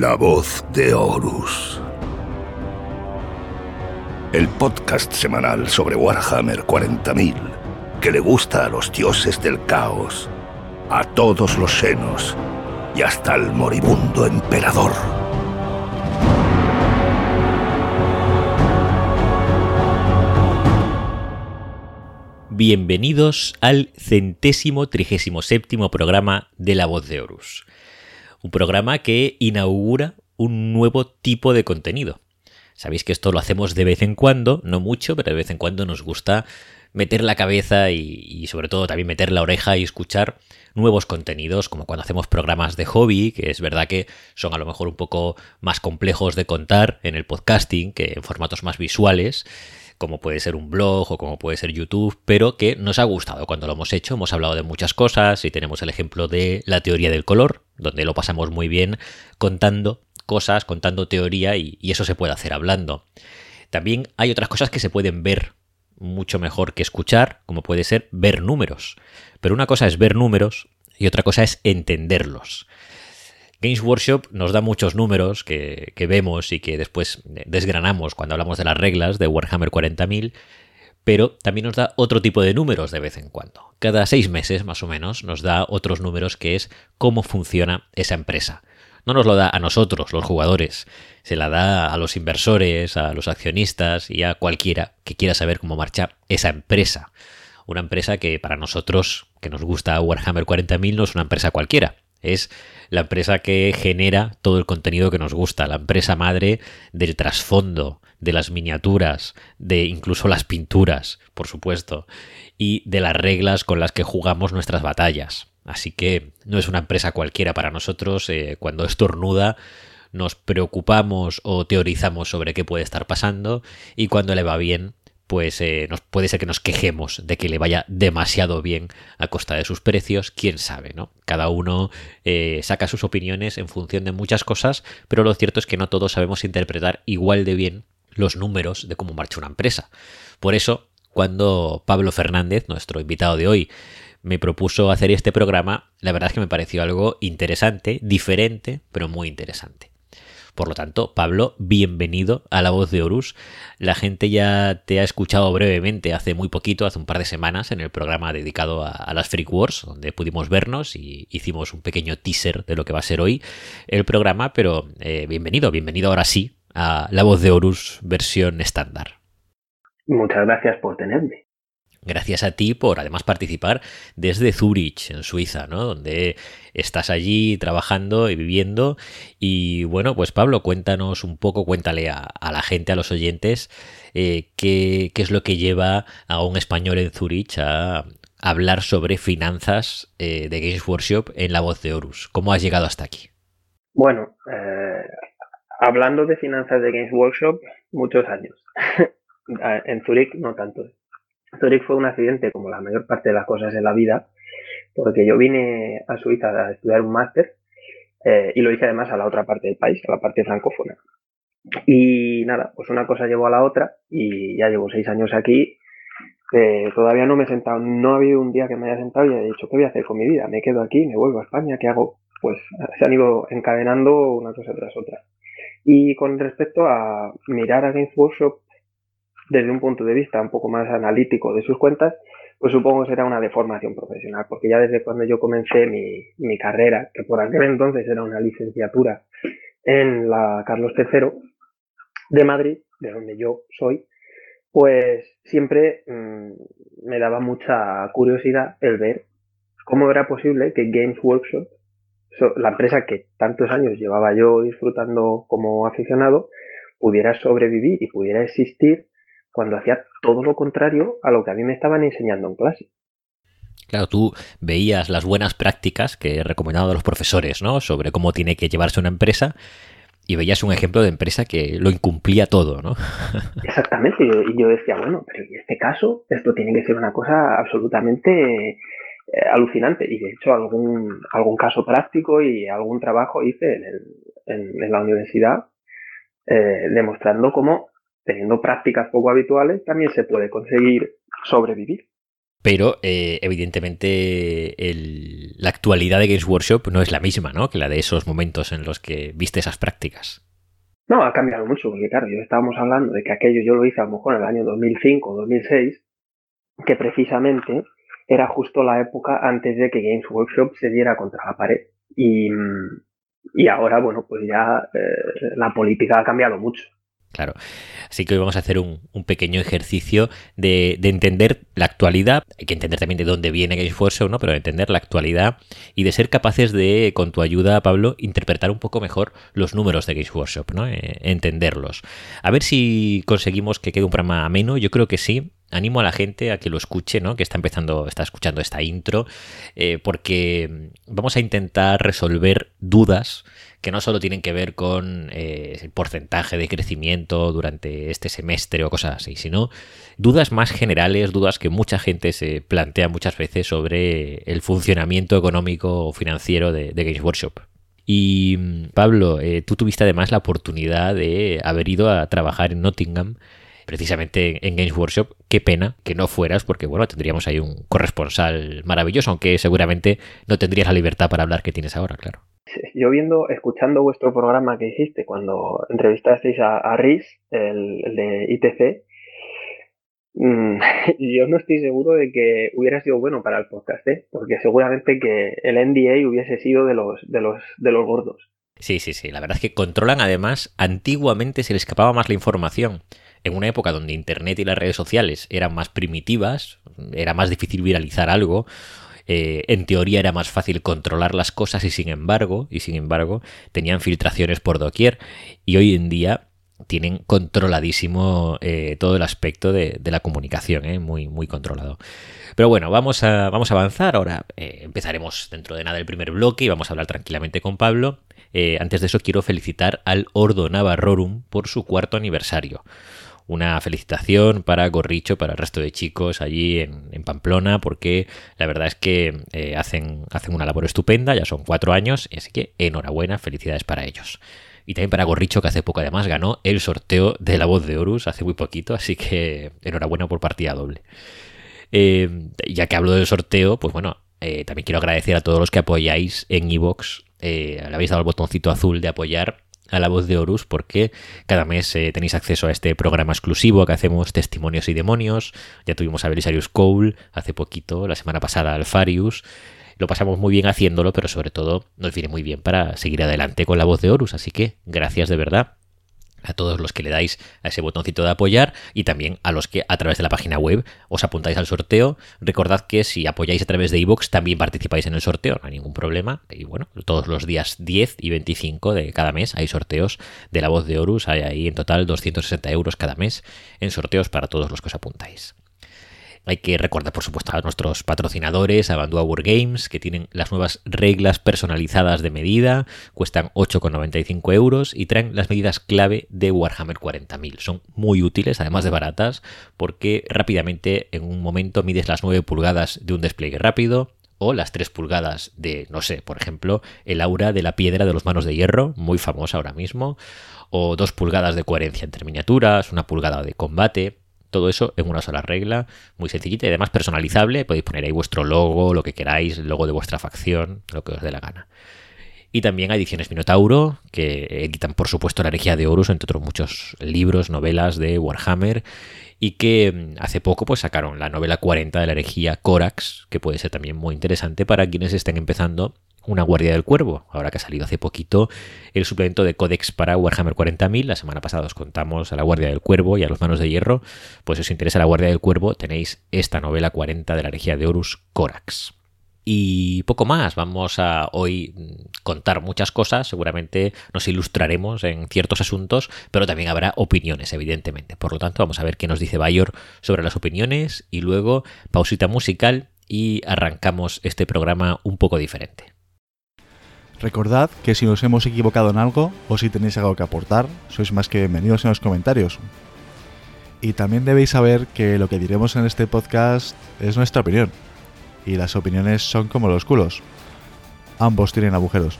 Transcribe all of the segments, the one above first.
La voz de Horus. El podcast semanal sobre Warhammer 40.000 que le gusta a los dioses del caos, a todos los senos y hasta al moribundo emperador. Bienvenidos al centésimo trigésimo séptimo programa de La Voz de Horus. Un programa que inaugura un nuevo tipo de contenido. Sabéis que esto lo hacemos de vez en cuando, no mucho, pero de vez en cuando nos gusta meter la cabeza y, sobre todo también meter la oreja y escuchar nuevos contenidos, como cuando hacemos programas de hobby, que es verdad que son a lo mejor un poco más complejos de contar en el podcasting que en formatos más visuales como puede ser un blog o como puede ser YouTube, pero que nos ha gustado cuando lo hemos hecho. Hemos hablado de muchas cosas y tenemos el ejemplo de la teoría del color, donde lo pasamos muy bien contando cosas, contando teoría y, eso se puede hacer hablando. También hay otras cosas que se pueden ver mucho mejor que escuchar, como puede ser ver números. Pero una cosa es ver números y otra cosa es entenderlos. Games Workshop nos da muchos números que, vemos y que después desgranamos cuando hablamos de las reglas de Warhammer 40.000, pero también nos da otro tipo de números de vez en cuando. Cada seis meses, más o menos, nos da otros números que es cómo funciona esa empresa. No nos lo da a nosotros, los jugadores, se la da a los inversores, a los accionistas y a cualquiera que quiera saber cómo marcha esa empresa. Una empresa que para nosotros, que nos gusta Warhammer 40.000, no es una empresa cualquiera. Es la empresa que genera todo el contenido que nos gusta, la empresa madre del trasfondo, de las miniaturas, de incluso las pinturas, por supuesto, y de las reglas con las que jugamos nuestras batallas. Así que no es una empresa cualquiera para nosotros. Eh, cuando estornuda nos preocupamos o teorizamos sobre qué puede estar pasando y cuando le va bien pues eh, nos, puede ser que nos quejemos de que le vaya demasiado bien a costa de sus precios, quién sabe, ¿no? Cada uno eh, saca sus opiniones en función de muchas cosas, pero lo cierto es que no todos sabemos interpretar igual de bien los números de cómo marcha una empresa. Por eso, cuando Pablo Fernández, nuestro invitado de hoy, me propuso hacer este programa, la verdad es que me pareció algo interesante, diferente, pero muy interesante. Por lo tanto, Pablo, bienvenido a La Voz de Horus. La gente ya te ha escuchado brevemente hace muy poquito, hace un par de semanas, en el programa dedicado a, las Freak Wars, donde pudimos vernos y hicimos un pequeño teaser de lo que va a ser hoy el programa, pero eh, bienvenido, bienvenido ahora sí a La Voz de Horus versión estándar. Muchas gracias por tenerme. Gracias a ti por además participar desde Zurich, en Suiza, ¿no? Donde estás allí trabajando y viviendo. Y bueno, pues Pablo, cuéntanos un poco, cuéntale a, la gente, a los oyentes, eh, qué, es lo que lleva a un español en Zurich a hablar sobre finanzas de Games Workshop en la voz de Horus. ¿Cómo has llegado hasta aquí? Bueno, eh, hablando de finanzas de Games Workshop, muchos años. en Zurich no tanto. Zurich fue un accidente como la mayor parte de las cosas en la vida, porque yo vine a Suiza a estudiar un máster eh, y lo hice además a la otra parte del país, a la parte francófona. Y nada, pues una cosa llevó a la otra y ya llevo seis años aquí. Eh, todavía no me he sentado, no ha habido un día que me haya sentado y haya dicho, ¿qué voy a hacer con mi vida? ¿Me quedo aquí? ¿Me vuelvo a España? ¿Qué hago? Pues se han ido encadenando una cosa tras otra. Y con respecto a mirar a Games Workshop desde un punto de vista un poco más analítico de sus cuentas, pues supongo que será una deformación profesional, porque ya desde cuando yo comencé mi, mi carrera, que por aquel entonces era una licenciatura en la Carlos III de Madrid, de donde yo soy, pues siempre mmm, me daba mucha curiosidad el ver cómo era posible que Games Workshop, la empresa que tantos años llevaba yo disfrutando como aficionado, pudiera sobrevivir y pudiera existir cuando hacía todo lo contrario a lo que a mí me estaban enseñando en clase. Claro, tú veías las buenas prácticas que he recomendado a los profesores, ¿no? Sobre cómo tiene que llevarse una empresa y veías un ejemplo de empresa que lo incumplía todo, ¿no? Exactamente, y yo decía, bueno, pero en este caso esto tiene que ser una cosa absolutamente eh, alucinante. Y de hecho algún, algún caso práctico y algún trabajo hice en, la universidad eh, demostrando cómo teniendo prácticas poco habituales, también se puede conseguir sobrevivir. Pero eh, evidentemente la actualidad de Games Workshop no es la misma, ¿no? Que la de esos momentos en los que viste esas prácticas. No, ha cambiado mucho, porque claro, yo estábamos hablando de que aquello yo lo hice a lo mejor en el año 2005 o 2006, que precisamente era justo la época antes de que Games Workshop se diera contra la pared. Y, y ahora, bueno, pues ya eh, la política ha cambiado mucho. Claro. Así que hoy vamos a hacer un, pequeño ejercicio de, entender la actualidad. Hay que entender también de dónde viene Workshop, ¿no? Pero de entender la actualidad y de ser capaces de, con tu ayuda, Pablo, interpretar un poco mejor los números de Games Workshop, ¿no? Eh, entenderlos. A ver si conseguimos que quede un programa ameno. Yo creo que sí animo a la gente a que lo escuche, ¿no? Que está empezando, está escuchando esta intro, eh, porque vamos a intentar resolver dudas que no solo tienen que ver con eh, el porcentaje de crecimiento durante este semestre o cosas así, sino dudas más generales, dudas que mucha gente se plantea muchas veces sobre el funcionamiento económico o financiero de, Games Workshop. Y Pablo, eh, tú tuviste además la oportunidad de haber ido a trabajar en Nottingham precisamente en Games Workshop. Qué pena que no fueras, porque bueno, tendríamos ahí un corresponsal maravilloso, aunque seguramente no tendrías la libertad para hablar que tienes ahora, claro. Yo viendo, escuchando vuestro programa que hiciste cuando entrevistasteis a, a Riz, el, de ITC, mm, yo no estoy seguro de que hubiera sido bueno para el podcast, ¿eh? porque seguramente que el NDA hubiese sido de los, de los, de los gordos. Sí, sí, sí. La verdad es que controlan además, antiguamente se le escapaba más la información en una época donde Internet y las redes sociales eran más primitivas, era más difícil viralizar algo, eh, en teoría era más fácil controlar las cosas y sin embargo, y sin embargo, tenían filtraciones por doquier y hoy en día tienen controladísimo eh, todo el aspecto de, la comunicación, eh, muy, muy controlado. Pero bueno, vamos a, vamos a avanzar. Ahora empezaremos dentro de nada el primer bloque y vamos a hablar tranquilamente con Pablo. antes de eso, quiero felicitar al Ordo Navarrorum por su cuarto aniversario una felicitación para Gorricho, para el resto de chicos allí en, Pamplona, porque la verdad es que eh, hacen, hacen una labor estupenda, ya son cuatro años, así que enhorabuena, felicidades para ellos. Y también para Gorricho, que hace poco además ganó el sorteo de la voz de Horus hace muy poquito, así que enhorabuena por partida doble. Eh, ya que hablo del sorteo, pues bueno, eh, también quiero agradecer a todos los que apoyáis en Evox. le habéis dado el botoncito azul de apoyar a la voz de Horus porque cada mes eh, tenéis acceso a este programa exclusivo que hacemos testimonios y demonios. Ya tuvimos a Belisarius Cole hace poquito, la semana pasada Alfarius. Lo pasamos muy bien haciéndolo, pero sobre todo nos viene muy bien para seguir adelante con la voz de Horus. Así que gracias de verdad a todos los que le dais a ese botoncito de apoyar y también a los que a través de la página web os apuntáis al sorteo. Recordad que si apoyáis a través de iVoox también participáis en el sorteo, no hay ningún problema. Y bueno, todos los días 10 y 25 de cada mes hay sorteos de la voz de Horus. Hay ahí en total 260 euros cada mes en sorteos para todos los que os apuntáis. Hay que recordar, por supuesto, a nuestros patrocinadores, a Bandua Games, que tienen las nuevas reglas personalizadas de medida, cuestan 8,95 euros y traen las medidas clave de Warhammer 40.000. Son muy útiles, además de baratas, porque rápidamente en un momento mides las 9 pulgadas de un despliegue rápido, o las 3 pulgadas de, no sé, por ejemplo, el aura de la piedra de los manos de hierro, muy famosa ahora mismo, o 2 pulgadas de coherencia entre miniaturas, una pulgada de combate. Todo eso en una sola regla, muy sencillita y además personalizable. Podéis poner ahí vuestro logo, lo que queráis, el logo de vuestra facción, lo que os dé la gana. Y también ediciones Minotauro, que editan por supuesto la herejía de Horus, entre otros muchos libros, novelas de Warhammer, y que mm, hace poco pues sacaron la novela 40 de la herejía Corax, que puede ser también muy interesante para quienes estén empezando una Guardia del Cuervo. Ahora que ha salido hace poquito el suplemento de Codex para Warhammer 40.000. La semana pasada os contamos a la Guardia del Cuervo y a los Manos de Hierro. Pues si os interesa la Guardia del Cuervo, tenéis esta novela 40 de la herejía de Horus, Corax. Y poco más, vamos a hoy contar muchas cosas, seguramente nos ilustraremos en ciertos asuntos, pero también habrá opiniones, evidentemente. Por lo tanto, vamos a ver qué nos dice Bayor sobre las opiniones y luego pausita musical y arrancamos este programa un poco diferente. Recordad que si nos hemos equivocado en algo o si tenéis algo que aportar, sois más que bienvenidos en los comentarios. Y también debéis saber que lo que diremos en este podcast es nuestra opinión. Y las opiniones son como los culos. Ambos tienen agujeros.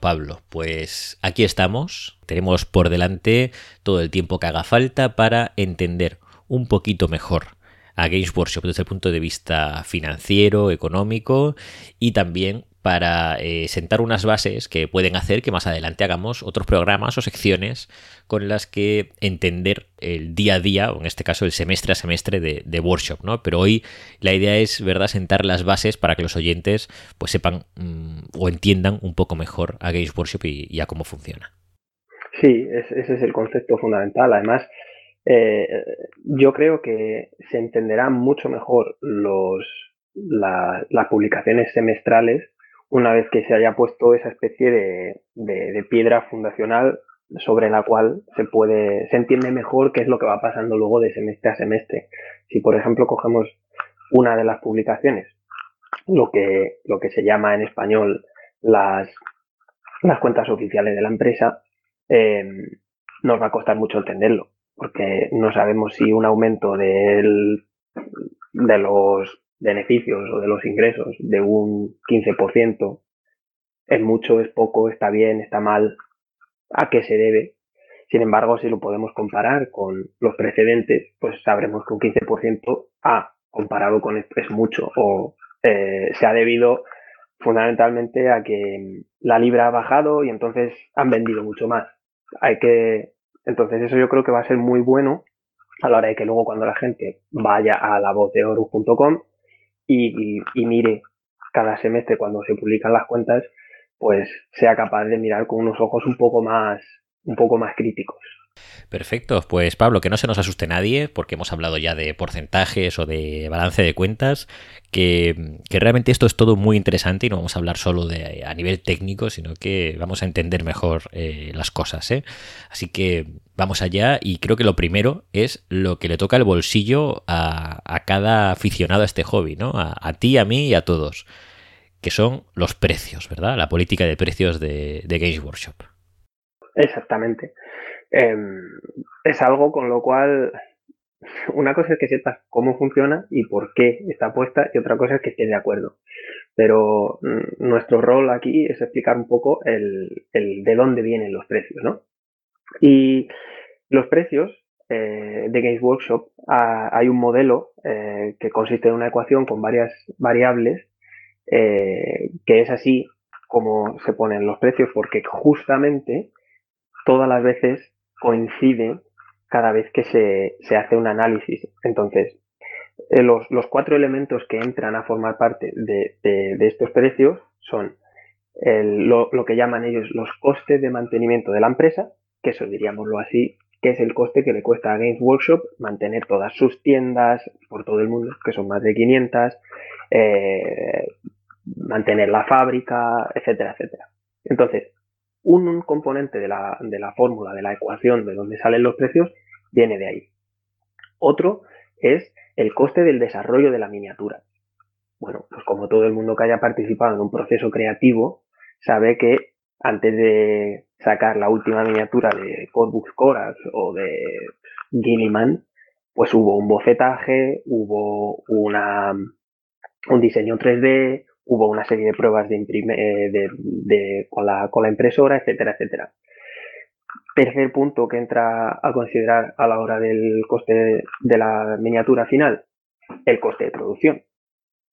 Pablo, pues aquí estamos. Tenemos por delante todo el tiempo que haga falta para entender un poquito mejor a Games Workshop desde el punto de vista financiero, económico y también para eh, sentar unas bases que pueden hacer que más adelante hagamos otros programas o secciones con las que entender el día a día, o en este caso el semestre a semestre de, workshop, ¿no? Pero hoy la idea es, ¿verdad?, sentar las bases para que los oyentes pues sepan mm, o entiendan un poco mejor a Games Workshop y, a cómo funciona. Sí, ese es el concepto fundamental. Además, eh, yo creo que se entenderán mucho mejor los, las publicaciones semestrales una vez que se haya puesto esa especie de, de, piedra fundacional sobre la cual se puede, se entiende mejor qué es lo que va pasando luego de semestre a semestre. Si, por ejemplo, cogemos una de las publicaciones, lo que, lo que se llama en español las, las cuentas oficiales de la empresa, eh, nos va a costar mucho entenderlo porque no sabemos si un aumento del, de los beneficios o de los ingresos de un 15% es mucho, es poco, está bien, está mal, a qué se debe. Sin embargo, si lo podemos comparar con los precedentes, pues sabremos que un 15% ha comparado con esto es mucho o eh, se ha debido fundamentalmente a que la libra ha bajado y entonces han vendido mucho más. Hay que entonces eso yo creo que va a ser muy bueno a la hora de que luego cuando la gente vaya a la voz de y, mire cada semestre cuando se publican las cuentas, pues sea capaz de mirar con unos ojos un poco más, un poco más críticos. Perfecto, pues Pablo, que no se nos asuste nadie, porque hemos hablado ya de porcentajes o de balance de cuentas, que, realmente esto es todo muy interesante y no vamos a hablar solo de a nivel técnico, sino que vamos a entender mejor eh, las cosas. ¿eh? Así que vamos allá y creo que lo primero es lo que le toca el bolsillo a, cada aficionado a este hobby, ¿no? A, ti, a mí y a todos, que son los precios, ¿verdad? La política de precios de, de Games Workshop. Exactamente. Em, es algo con lo cual una cosa es que sepas cómo funciona y por qué está puesta y otra cosa es que estés de acuerdo. Pero mm, nuestro rol aquí es explicar un poco el, de dónde vienen los precios, ¿no? Y los precios eh, de Games Workshop hay un modelo eh, que consiste en una ecuación con varias variables eh, que es así como se ponen los precios porque justamente todas las veces coincide cada vez que se, hace un análisis. Entonces, eh, los, cuatro elementos que entran a formar parte de, estos precios son lo, que llaman ellos los costes de mantenimiento de la empresa, que eso diríamoslo así, que es el coste que le cuesta a Games Workshop mantener todas sus tiendas por todo el mundo, que son más de 500, eh, mantener la fábrica, etcétera, etcétera. Entonces, un, componente de la, de la fórmula, de la ecuación de donde salen los precios, viene de ahí. Otro es el coste del desarrollo de la miniatura. Bueno, pues como todo el mundo que haya participado en un proceso creativo sabe que antes de sacar la última miniatura de Corbux Corax o de Gilliman, pues hubo un bocetaje, hubo una, un diseño 3D, hubo una serie de pruebas eh, de, con, la, con la impresora, etcétera, etcétera. Tercer punto que entra a considerar a la hora del coste de la miniatura final, el coste de producción.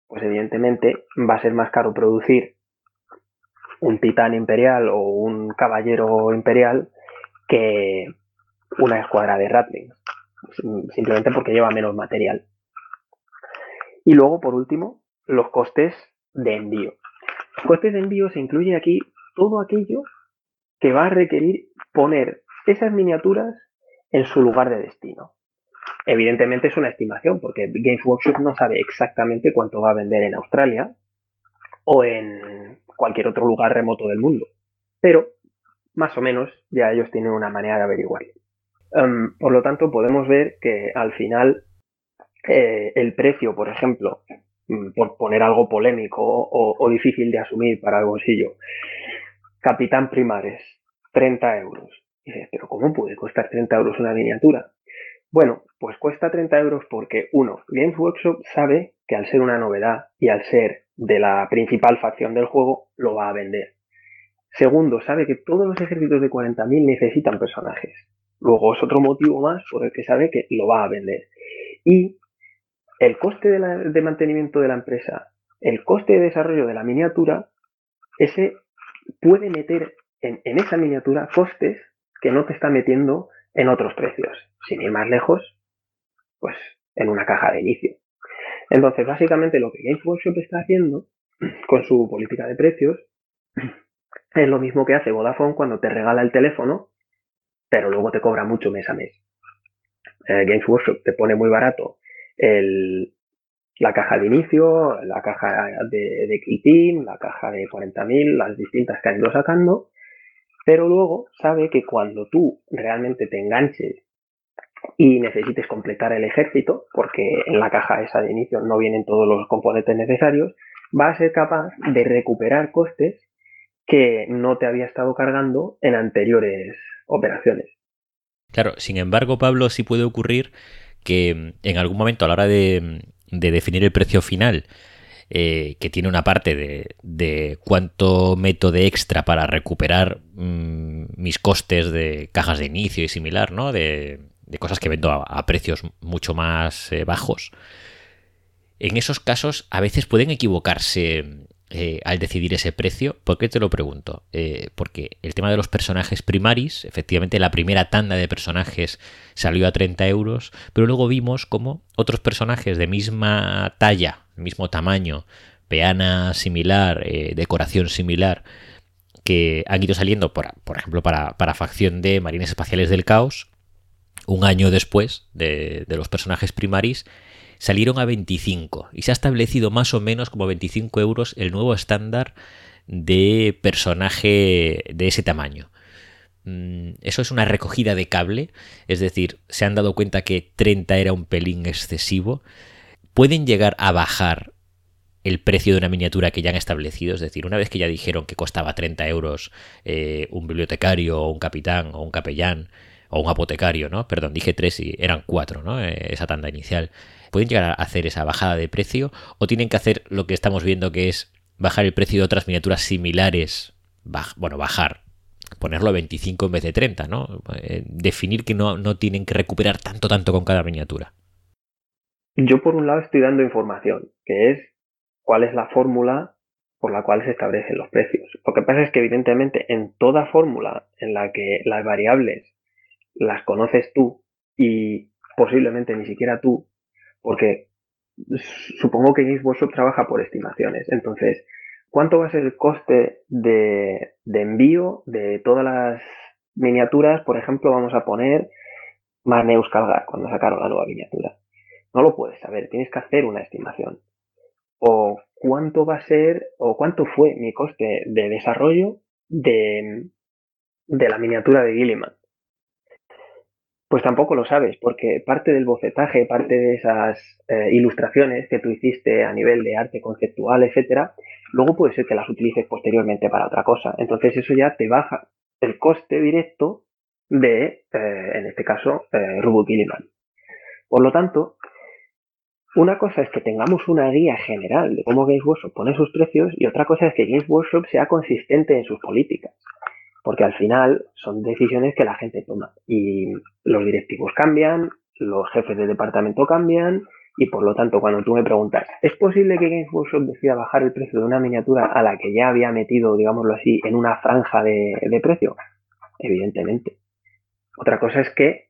Pues evidentemente va a ser más caro producir un titán imperial o un caballero imperial que una escuadra de Ratling, simplemente porque lleva menos material. Y luego, por último, los costes de envío. Costes de envío se incluye aquí todo aquello que va a requerir poner esas miniaturas en su lugar de destino. Evidentemente es una estimación, porque Games Workshop no sabe exactamente cuánto va a vender en Australia o en cualquier otro lugar remoto del mundo. Pero, más o menos, ya ellos tienen una manera de averiguarlo. Em, por lo tanto, podemos ver que al final eh, el precio, por ejemplo, por poner algo polémico o, difícil de asumir para el bolsillo. Capitán Primares, 30 euros. Pero ¿cómo puede costar 30 euros una miniatura? Bueno, pues cuesta 30 euros porque, uno, Games Workshop sabe que al ser una novedad y al ser de la principal facción del juego, lo va a vender. Segundo, sabe que todos los ejércitos de 40.000 necesitan personajes. Luego es otro motivo más por el que sabe que lo va a vender. Y el coste de, mantenimiento de la empresa, el coste de desarrollo de la miniatura, ese puede meter en, esa miniatura costes que no te está metiendo en otros precios. Sin ir más lejos, pues en una caja de inicio. Entonces, básicamente lo que Games Workshop está haciendo con su política de precios es lo mismo que hace Vodafone cuando te regala el teléfono, pero luego te cobra mucho mes a mes. Eh, Games Workshop te pone muy barato la caja de inicio, la caja de, de la caja de 40.000, las distintas que han ido sacando, pero luego sabe que cuando tú realmente te enganches y necesites completar el ejército, porque en la caja esa de inicio no vienen todos los componentes necesarios, va a ser capaz de recuperar costes que no te había estado cargando en anteriores operaciones. Claro, sin embargo, Pablo, sí puede ocurrir que mm, en algún momento a la hora de, mm, definir el precio final, eh, que tiene una parte de, cuánto meto de extra para recuperar mm, mis costes de cajas de inicio y similar, ¿no? De, cosas que vendo a, precios mucho más eh, bajos. En esos casos a veces pueden equivocarse eh, al decidir ese precio. ¿Por qué te lo pregunto? Eh, porque el tema de los personajes primaris, efectivamente la primera tanda de personajes salió a 30 euros, pero luego vimos como otros personajes de misma talla, mismo tamaño, peana similar, eh, decoración similar, que han ido saliendo, por, ejemplo, para, para, facción de Marines Espaciales del Caos, un año después de, de los personajes primaris, salieron a 25 y se ha establecido más o menos como 25 euros el nuevo estándar de personaje de ese tamaño. Mm, eso es una recogida de cable, es decir, se han dado cuenta que 30 era un pelín excesivo. Pueden llegar a bajar el precio de una miniatura que ya han establecido, es decir, una vez que ya dijeron que costaba 30 euros eh, un bibliotecario o un capitán o un capellán o un apotecario, ¿no? Perdón, dije tres y eran cuatro, ¿no? Eh, esa tanda inicial pueden llegar a hacer esa bajada de precio o tienen que hacer lo que estamos viendo que es bajar el precio de otras miniaturas similares, bueno, bajar, ponerlo a 25 en vez de 30, ¿no? Eh, definir que no, no tienen que recuperar tanto, tanto con cada miniatura. Yo por un lado estoy dando información, que es cuál es la fórmula por la cual se establecen los precios. Lo que pasa es que evidentemente en toda fórmula en la que las variables las conoces tú y posiblemente ni siquiera tú, porque supongo que Games Workshop trabaja por estimaciones. Entonces, ¿cuánto va a ser el coste de, envío de todas las miniaturas? Por ejemplo, vamos a poner Marneus Calgar cuando sacaron la nueva miniatura. No lo puedes saber, tienes que hacer una estimación. O cuánto va a ser, o cuánto fue mi coste de desarrollo de, de la miniatura de Gilliman. Pues tampoco lo sabes, porque parte del bocetaje, parte de esas eh, ilustraciones que tú hiciste a nivel de arte conceptual, etcétera, luego puede ser que las utilices posteriormente para otra cosa. Entonces eso ya te baja el coste directo de, eh, en este caso, eh, Rubo Por lo tanto, una cosa es que tengamos una guía general de cómo Games Workshop pone sus precios y otra cosa es que Games Workshop sea consistente en sus políticas porque al final son decisiones que la gente toma y los directivos cambian, los jefes de departamento cambian y por lo tanto cuando tú me preguntas, ¿es posible que Games Workshop decida bajar el precio de una miniatura a la que ya había metido, digámoslo así, en una franja de, de precio? Evidentemente. Otra cosa es que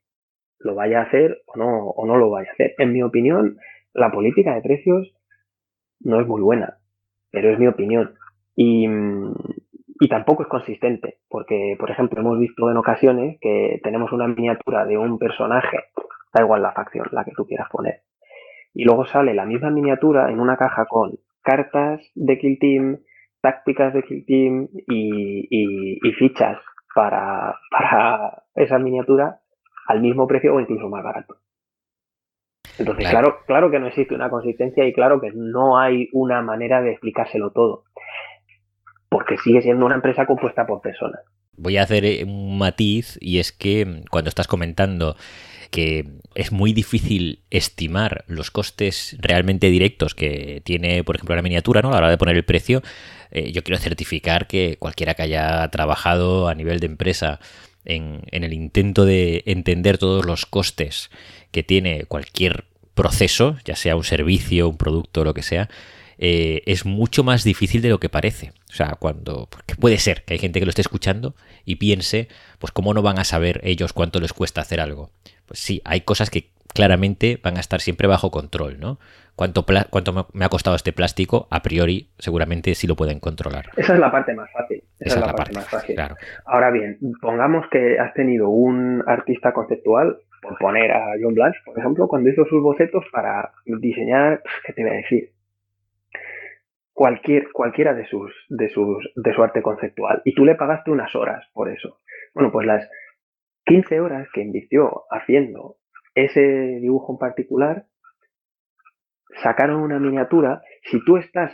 lo vaya a hacer o no, o no lo vaya a hacer. En mi opinión, la política de precios no es muy buena, pero es mi opinión. Y, y tampoco es consistente, porque, por ejemplo, hemos visto en ocasiones que tenemos una miniatura de un personaje, da igual la facción, la que tú quieras poner, y luego sale la misma miniatura en una caja con cartas de Kill Team, tácticas de Kill Team y, fichas para, para esa miniatura al mismo precio o incluso más barato. Entonces, claro, claro que no existe una consistencia y claro que no hay una manera de explicárselo todo porque sigue siendo una empresa compuesta por personas. Voy a hacer un matiz y es que cuando estás comentando que es muy difícil estimar los costes realmente directos que tiene, por ejemplo, la miniatura, ¿no? A la hora de poner el precio, eh, yo quiero certificar que cualquiera que haya trabajado a nivel de empresa en, el intento de entender todos los costes que tiene cualquier proceso, ya sea un servicio, un producto, lo que sea, eh, es mucho más difícil de lo que parece. O sea, cuando. Porque puede ser que hay gente que lo esté escuchando y piense, pues, ¿cómo no van a saber ellos cuánto les cuesta hacer algo? Pues sí, hay cosas que claramente van a estar siempre bajo control, ¿no? Cuánto, cuánto me ha costado este plástico, a priori, seguramente sí lo pueden controlar. Esa es la parte más fácil. Esa, es la, parte, más fácil. Ahora bien, pongamos que has tenido un artista conceptual, por poner a John Blanche, por ejemplo, cuando hizo sus bocetos para diseñar, ¿qué te voy a decir? Cualquier, cualquiera de sus, de sus, de su arte conceptual. Y tú le pagaste unas horas por eso. Bueno, pues las 15 horas que invirtió haciendo ese dibujo en particular, sacaron una miniatura. Si tú estás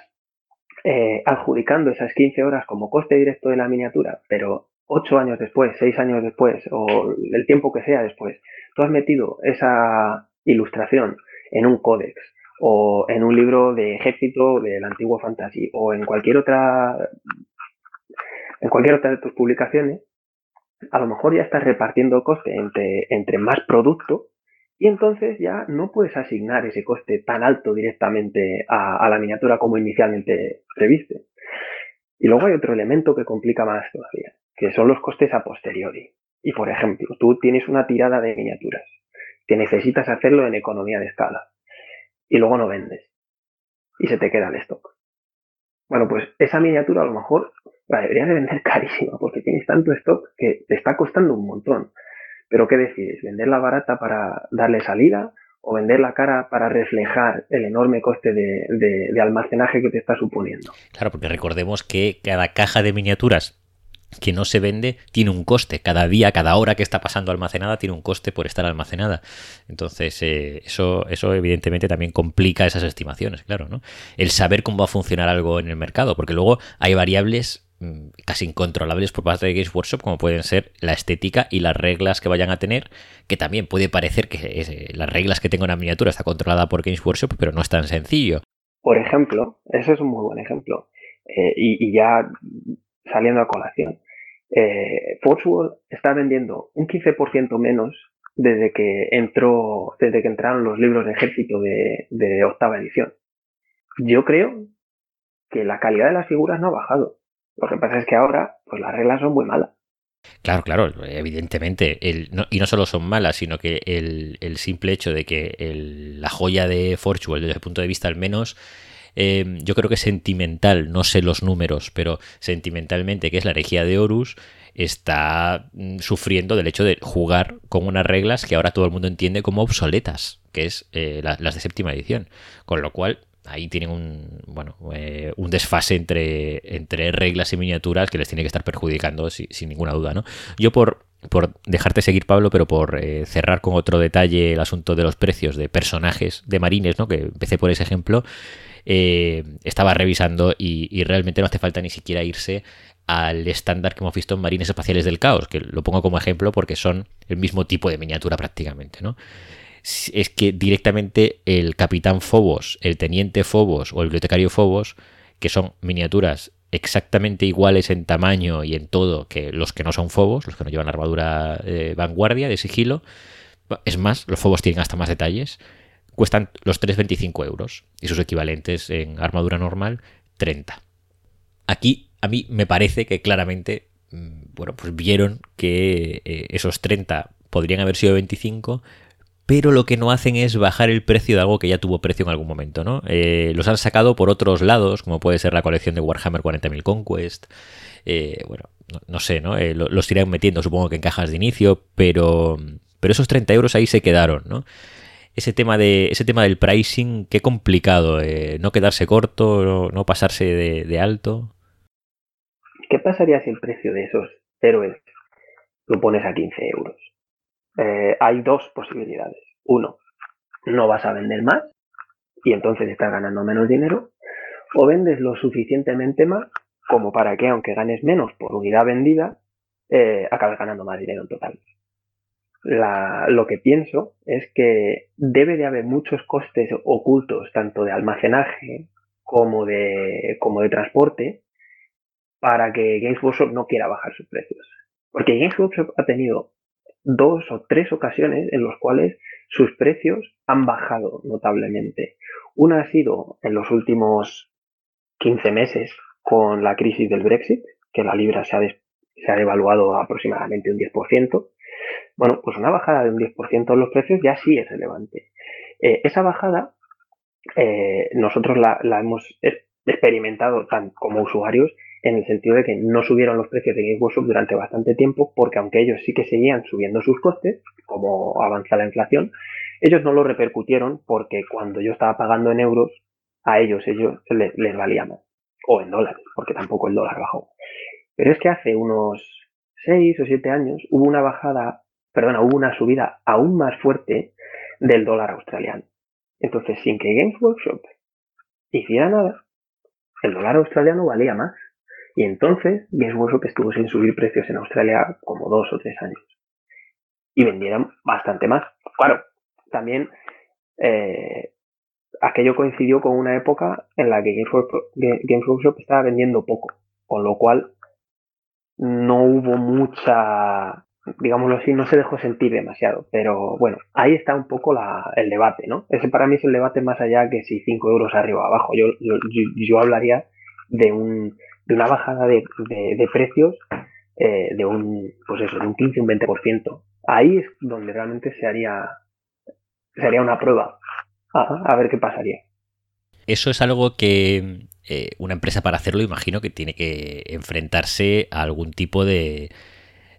eh, adjudicando esas 15 horas como coste directo de la miniatura, pero 8 años después, 6 años después, o el tiempo que sea después, tú has metido esa ilustración en un códex o en un libro de ejército del antiguo fantasy o en cualquier otra en cualquier otra de tus publicaciones, a lo mejor ya estás repartiendo coste entre, entre más producto y entonces ya no puedes asignar ese coste tan alto directamente a, la miniatura como inicialmente previste. Y luego hay otro elemento que complica más todavía, que son los costes a posteriori. Y por ejemplo, tú tienes una tirada de miniaturas, que necesitas hacerlo en economía de escala y luego no vendes y se te queda el stock. Bueno, pues esa miniatura a lo mejor la deberías de vender carísima porque tienes tanto stock que te está costando un montón. Pero ¿qué decides? ¿Venderla barata para darle salida o venderla cara para reflejar el enorme coste de, de almacenaje que te está suponiendo? Claro, porque recordemos que cada caja de miniaturas que no se vende tiene un coste. Cada día, cada hora que está pasando almacenada tiene un coste por estar almacenada. Entonces, eh, eso, eso evidentemente también complica esas estimaciones, claro, ¿no? El saber cómo va a funcionar algo en el mercado, porque luego hay variables mm, casi incontrolables por parte de Games Workshop, como pueden ser la estética y las reglas que vayan a tener, que también puede parecer que eh, las reglas que tengo en la miniatura está controlada por Games Workshop, pero no es tan sencillo. Por ejemplo, ese es un muy buen ejemplo. Eh, y, ya saliendo a colación. Eh, está vendiendo un 15% menos desde que entró, desde que entraron los libros de ejército de, octava edición. Yo creo que la calidad de las figuras no ha bajado. Lo que pasa es que ahora, pues las reglas son muy malas. Claro, claro, evidentemente. y no solo son malas, sino que el, simple hecho de que la joya de Fortual, desde el punto de vista al menos, Em, yo creo que sentimental, no sé los números, pero sentimentalmente, que es la herejía de Horus, está mm, sufriendo del hecho de jugar con unas reglas que ahora todo el mundo entiende como obsoletas, que es eh, las de séptima edición. Con lo cual, ahí tienen un bueno eh, un desfase entre, entre reglas y miniaturas que les tiene que estar perjudicando sin ninguna duda no yo por por dejarte seguir Pablo pero por eh, cerrar con otro detalle el asunto de los precios de personajes de marines no que empecé por ese ejemplo eh, estaba revisando y, realmente no hace falta ni siquiera irse al estándar que hemos visto en Marines Espaciales del Caos, que lo pongo como ejemplo porque son el mismo tipo de miniatura prácticamente, ¿no? Es que directamente el Capitán Fobos, el Teniente Fobos o el Bibliotecario Fobos, que son miniaturas exactamente iguales en tamaño y en todo que los que no son Fobos, los que no llevan armadura de vanguardia, de sigilo, es más, los Fobos tienen hasta más detalles, cuestan los 3,25 euros y sus equivalentes en armadura normal 30. Aquí a mí me parece que claramente, mm, bueno, pues vieron que eh, esos 30 podrían haber sido 25, pero lo que no hacen es bajar el precio de algo que ya tuvo precio en algún momento, ¿no? Eh, los han sacado por otros lados, como puede ser la colección de Warhammer 40.000 Conquest, eh, bueno, no, sé, ¿no? los irán metiendo supongo que en cajas de inicio, pero, pero esos 30 euros ahí se quedaron, ¿no? Ese tema de ese tema del pricing, qué complicado, eh, no quedarse corto, no, pasarse de, alto. ¿Qué pasaría si el precio de esos héroes lo pones a 15 euros? Eh, hay dos posibilidades. Uno, no vas a vender más y entonces estás ganando menos dinero. O vendes lo suficientemente más como para que, aunque ganes menos por unidad vendida, eh, acabes ganando más dinero en total. Lo que pienso es que debe de haber muchos costes ocultos, tanto de almacenaje como de, como de transporte, para que Games Workshop no quiera bajar sus precios. Porque Games Workshop ha tenido dos o tres ocasiones en las cuales sus precios han bajado notablemente. Una ha sido en los últimos 15 meses con la crisis del Brexit, que la libra se ha, se ha devaluado aproximadamente un 10%. Bueno, pues una bajada de un 10% en los precios ya sí es relevante. Eh, esa bajada eh, nosotros la, hemos experimentado tan como usuarios en el sentido de que no subieron los precios de Game Workshop durante bastante tiempo porque aunque ellos sí que seguían subiendo sus costes, como avanza la inflación, ellos no lo repercutieron porque cuando yo estaba pagando en euros, a ellos, ellos les, les valía más. O en dólares, porque tampoco el dólar bajó. Pero es que hace unos 6 o 7 años hubo una bajada, perdona, hubo una subida aún más fuerte del dólar australiano. Entonces, sin que Games Workshop hiciera nada, el dólar australiano valía más. Y entonces Games Workshop estuvo sin subir precios en Australia como dos o tres años. Y vendieron bastante más. Claro, también eh, aquello coincidió con una época en la que Games Workshop estaba vendiendo poco. Con lo cual no hubo mucha digámoslo así, no se dejó sentir demasiado. Pero bueno, ahí está un poco la, el debate, ¿no? Ese para mí es el debate más allá que si 5 euros arriba o abajo. Yo, yo, yo hablaría de, un, de una bajada de, de, precios eh, de un, pues eso, de un 15, un 20%. Ahí es donde realmente se haría, se haría una prueba. a ver qué pasaría. Eso es algo que eh, una empresa para hacerlo imagino que tiene que enfrentarse a algún tipo de,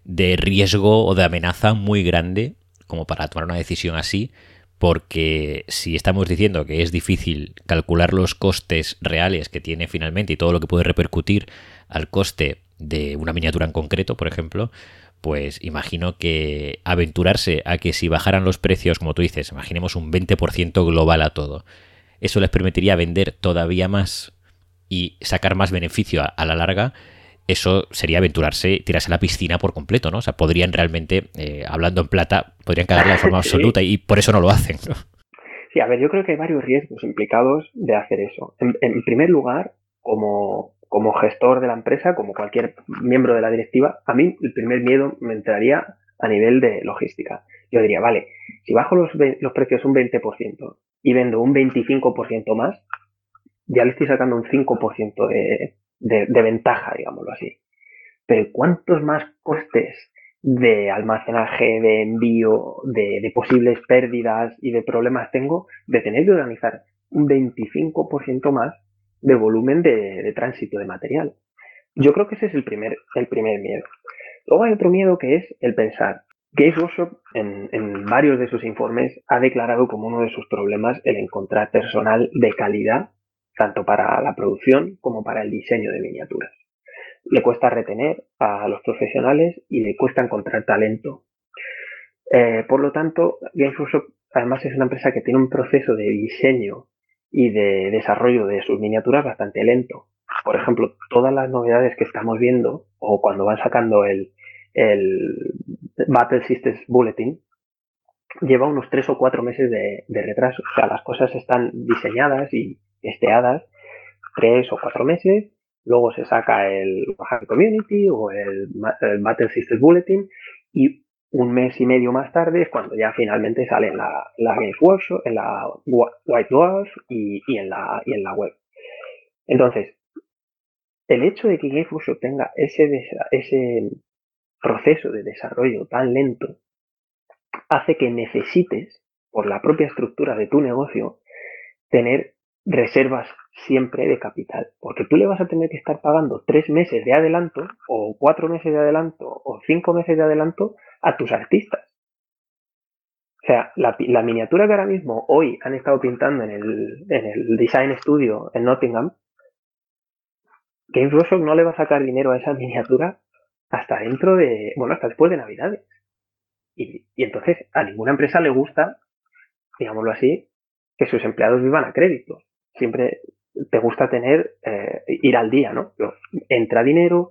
de riesgo o de amenaza muy grande como para tomar una decisión así, porque si estamos diciendo que es difícil calcular los costes reales que tiene finalmente y todo lo que puede repercutir al coste de una miniatura en concreto, por ejemplo, pues imagino que aventurarse a que si bajaran los precios, como tú dices, imaginemos un 20% global a todo, eso les permitiría vender todavía más y sacar más beneficio a la larga, eso sería aventurarse, tirarse a la piscina por completo, ¿no? O sea, podrían realmente, eh, hablando en plata, podrían cagarla de forma absoluta y por eso no lo hacen, ¿no? Sí, a ver, yo creo que hay varios riesgos implicados de hacer eso. En, primer lugar, como, como gestor de la empresa, como cualquier miembro de la directiva, a mí el primer miedo me entraría a nivel de logística. Yo diría, vale, si bajo los, los precios un 20% y vendo un 25% más, ya le estoy sacando un 5% de, de, ventaja, digámoslo así. Pero ¿cuántos más costes de almacenaje, de envío, de, posibles pérdidas y de problemas tengo de tener que organizar un 25% más de volumen de, tránsito de material. Yo creo que ese es el primer, el primer miedo. Luego hay otro miedo que es el pensar. Games Workshop en varios de sus informes ha declarado como uno de sus problemas el encontrar personal de calidad tanto para la producción como para el diseño de miniaturas. Le cuesta retener a los profesionales y le cuesta encontrar talento. Eh, por lo tanto, Games Workshop además es una empresa que tiene un proceso de diseño y de desarrollo de sus miniaturas bastante lento. Por ejemplo, todas las novedades que estamos viendo, o cuando van sacando el, Battle Systems Bulletin, lleva unos tres o cuatro meses de, de retraso. O sea, las cosas están diseñadas y, testeadas tres o cuatro meses, luego se saca el Warhammer Community o el, Battle Systems Bulletin y un mes y medio más tarde es cuando ya finalmente sale en la, Games Workshop, en la White Dwarf y, en la, y en la web. Entonces, el hecho de que Games Workshop tenga ese, ese proceso de desarrollo tan lento hace que necesites, por la propia estructura de tu negocio, tener reservas siempre de capital, porque tú le vas a tener que estar pagando tres meses de adelanto o cuatro meses de adelanto o cinco meses de adelanto a tus artistas. O sea, la, miniatura que ahora mismo hoy han estado pintando en el, en el Design Studio en Nottingham, Games Workshop no le va a sacar dinero a esa miniatura hasta dentro de, bueno, hasta después de Navidades. Y, y entonces a ninguna empresa le gusta, digámoslo así, que sus empleados vivan a crédito siempre te gusta tener, eh, ir al día, ¿no? Entra dinero,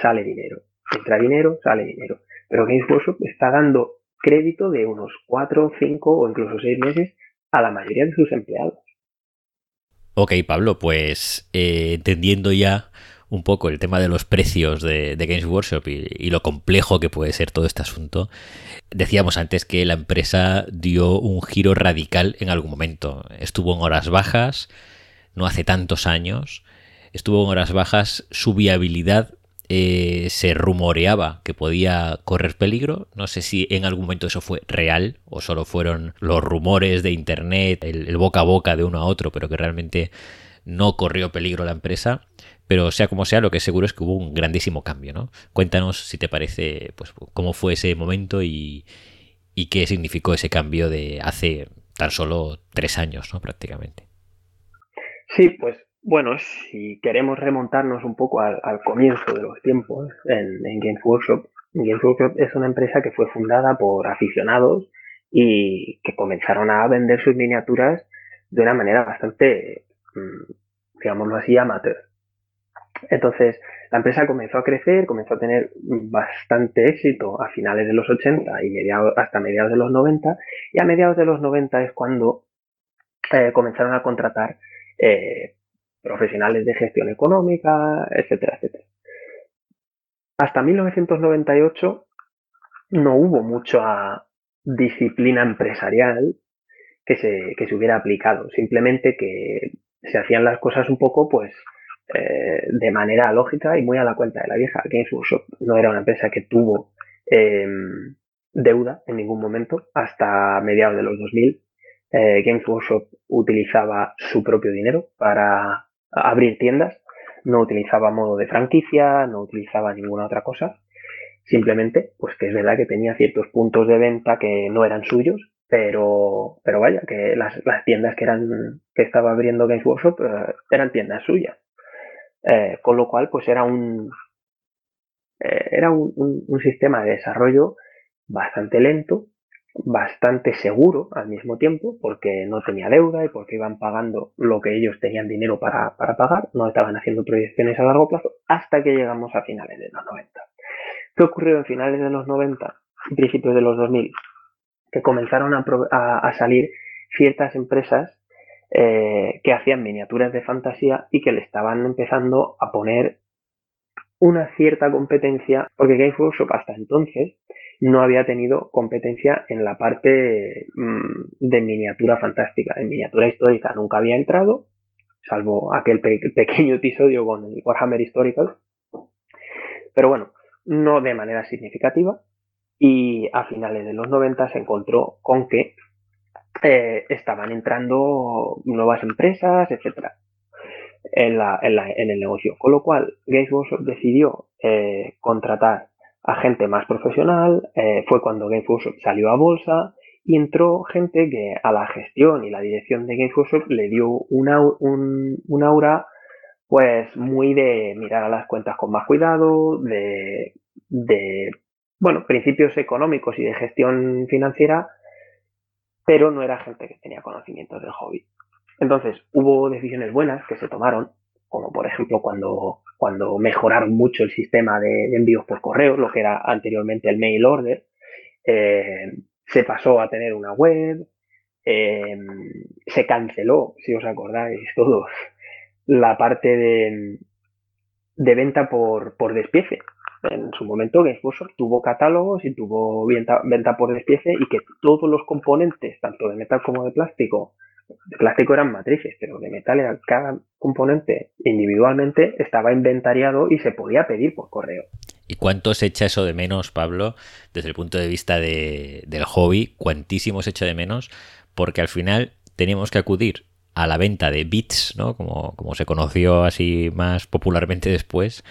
sale dinero. Entra dinero, sale dinero. Pero Games Workshop está dando crédito de unos 4, 5 o incluso 6 meses a la mayoría de sus empleados. Ok, Pablo, pues eh, entendiendo ya un poco el tema de los precios de, Games Workshop y, lo complejo que puede ser todo este asunto, decíamos antes que la empresa dio un giro radical en algún momento. Estuvo en horas bajas, no hace tantos años, estuvo en horas bajas, su viabilidad eh, se rumoreaba que podía correr peligro. No sé si en algún momento eso fue real o solo fueron los rumores de internet, el boca a boca de uno a otro, pero que realmente no corrió peligro la empresa. Pero sea como sea, lo que es seguro es que hubo un grandísimo cambio, ¿no? Cuéntanos si te parece, pues, cómo fue ese momento y, qué significó ese cambio de hace tan solo tres años, ¿no? Prácticamente. Sí, pues bueno, si queremos remontarnos un poco al, comienzo de los tiempos en, en, Games Workshop, Games Workshop es una empresa que fue fundada por aficionados y que comenzaron a vender sus miniaturas de una manera bastante, mm, digámoslo así, amateur. Entonces, la empresa comenzó a crecer, comenzó a tener bastante éxito a finales de los 80 y mediados, hasta mediados de los 90, y a mediados de los 90 es cuando eh, comenzaron a contratar eh, profesionales de gestión económica, etcétera, etcétera. Hasta 1998 no hubo mucha disciplina empresarial que se, que se hubiera aplicado, simplemente que se hacían las cosas un poco pues eh, de manera lógica y muy a la cuenta de la vieja. Games Workshop no era una empresa que tuvo em, deuda en ningún momento hasta mediados de los 2000. Eh, Games Workshop utilizaba su propio dinero para abrir tiendas, no utilizaba modo de franquicia, no utilizaba ninguna otra cosa. Simplemente, pues que es verdad que tenía ciertos puntos de venta que no eran suyos, pero, pero vaya, que las, tiendas que eran que estaba abriendo Games Workshop eh, eran tiendas suyas. Eh, con lo cual, pues era un, eh, era un, sistema de desarrollo bastante lento, bastante seguro al mismo tiempo, porque no tenía deuda y porque iban pagando lo que ellos tenían dinero para, pagar, no estaban haciendo proyecciones a largo plazo, hasta que llegamos a finales de los 90. ¿Qué ocurrió en finales de los 90 y principios de los 2000? Que comenzaron a salir ciertas empresas eh, que hacían miniaturas de fantasía y que le estaban empezando a poner una cierta competencia, porque Games Workshop hasta entonces no había tenido competencia en la parte mm, de miniatura fantástica, en miniatura histórica nunca había entrado, salvo aquel pequeño episodio con el Warhammer Historical, pero bueno, no de manera significativa, y a finales de los 90 se encontró con que eh, estaban entrando nuevas empresas, etcétera, en, el negocio. Con lo cual, Games Workshop decidió eh, contratar a gente más profesional. Eh, fue cuando Games Workshop salió a bolsa y entró gente que a la gestión y la dirección de Games Workshop le dio una, un, aura pues muy de mirar a las cuentas con más cuidado, de, de bueno, principios económicos y de gestión financiera pero no era gente que tenía conocimientos del hobby. Entonces, hubo decisiones buenas que se tomaron, como por ejemplo cuando, cuando mejoraron mucho el sistema de, envíos por correo, lo que era anteriormente el mail order, eh, se pasó a tener una web, eh, se canceló, si os acordáis todos, la parte de, de venta por, por despiece en su momento Games tuvo catálogos y tuvo venta, venta, por despiece y que todos los componentes, tanto de metal como de plástico, de plástico eran matrices, pero de metal era cada componente individualmente estaba inventariado y se podía pedir por correo. ¿Y cuánto se echa eso de menos, Pablo, desde el punto de vista de, del hobby? ¿Cuantísimo se echa de menos? Porque al final teníamos que acudir a la venta de bits, ¿no? Como, como se conoció así más popularmente después,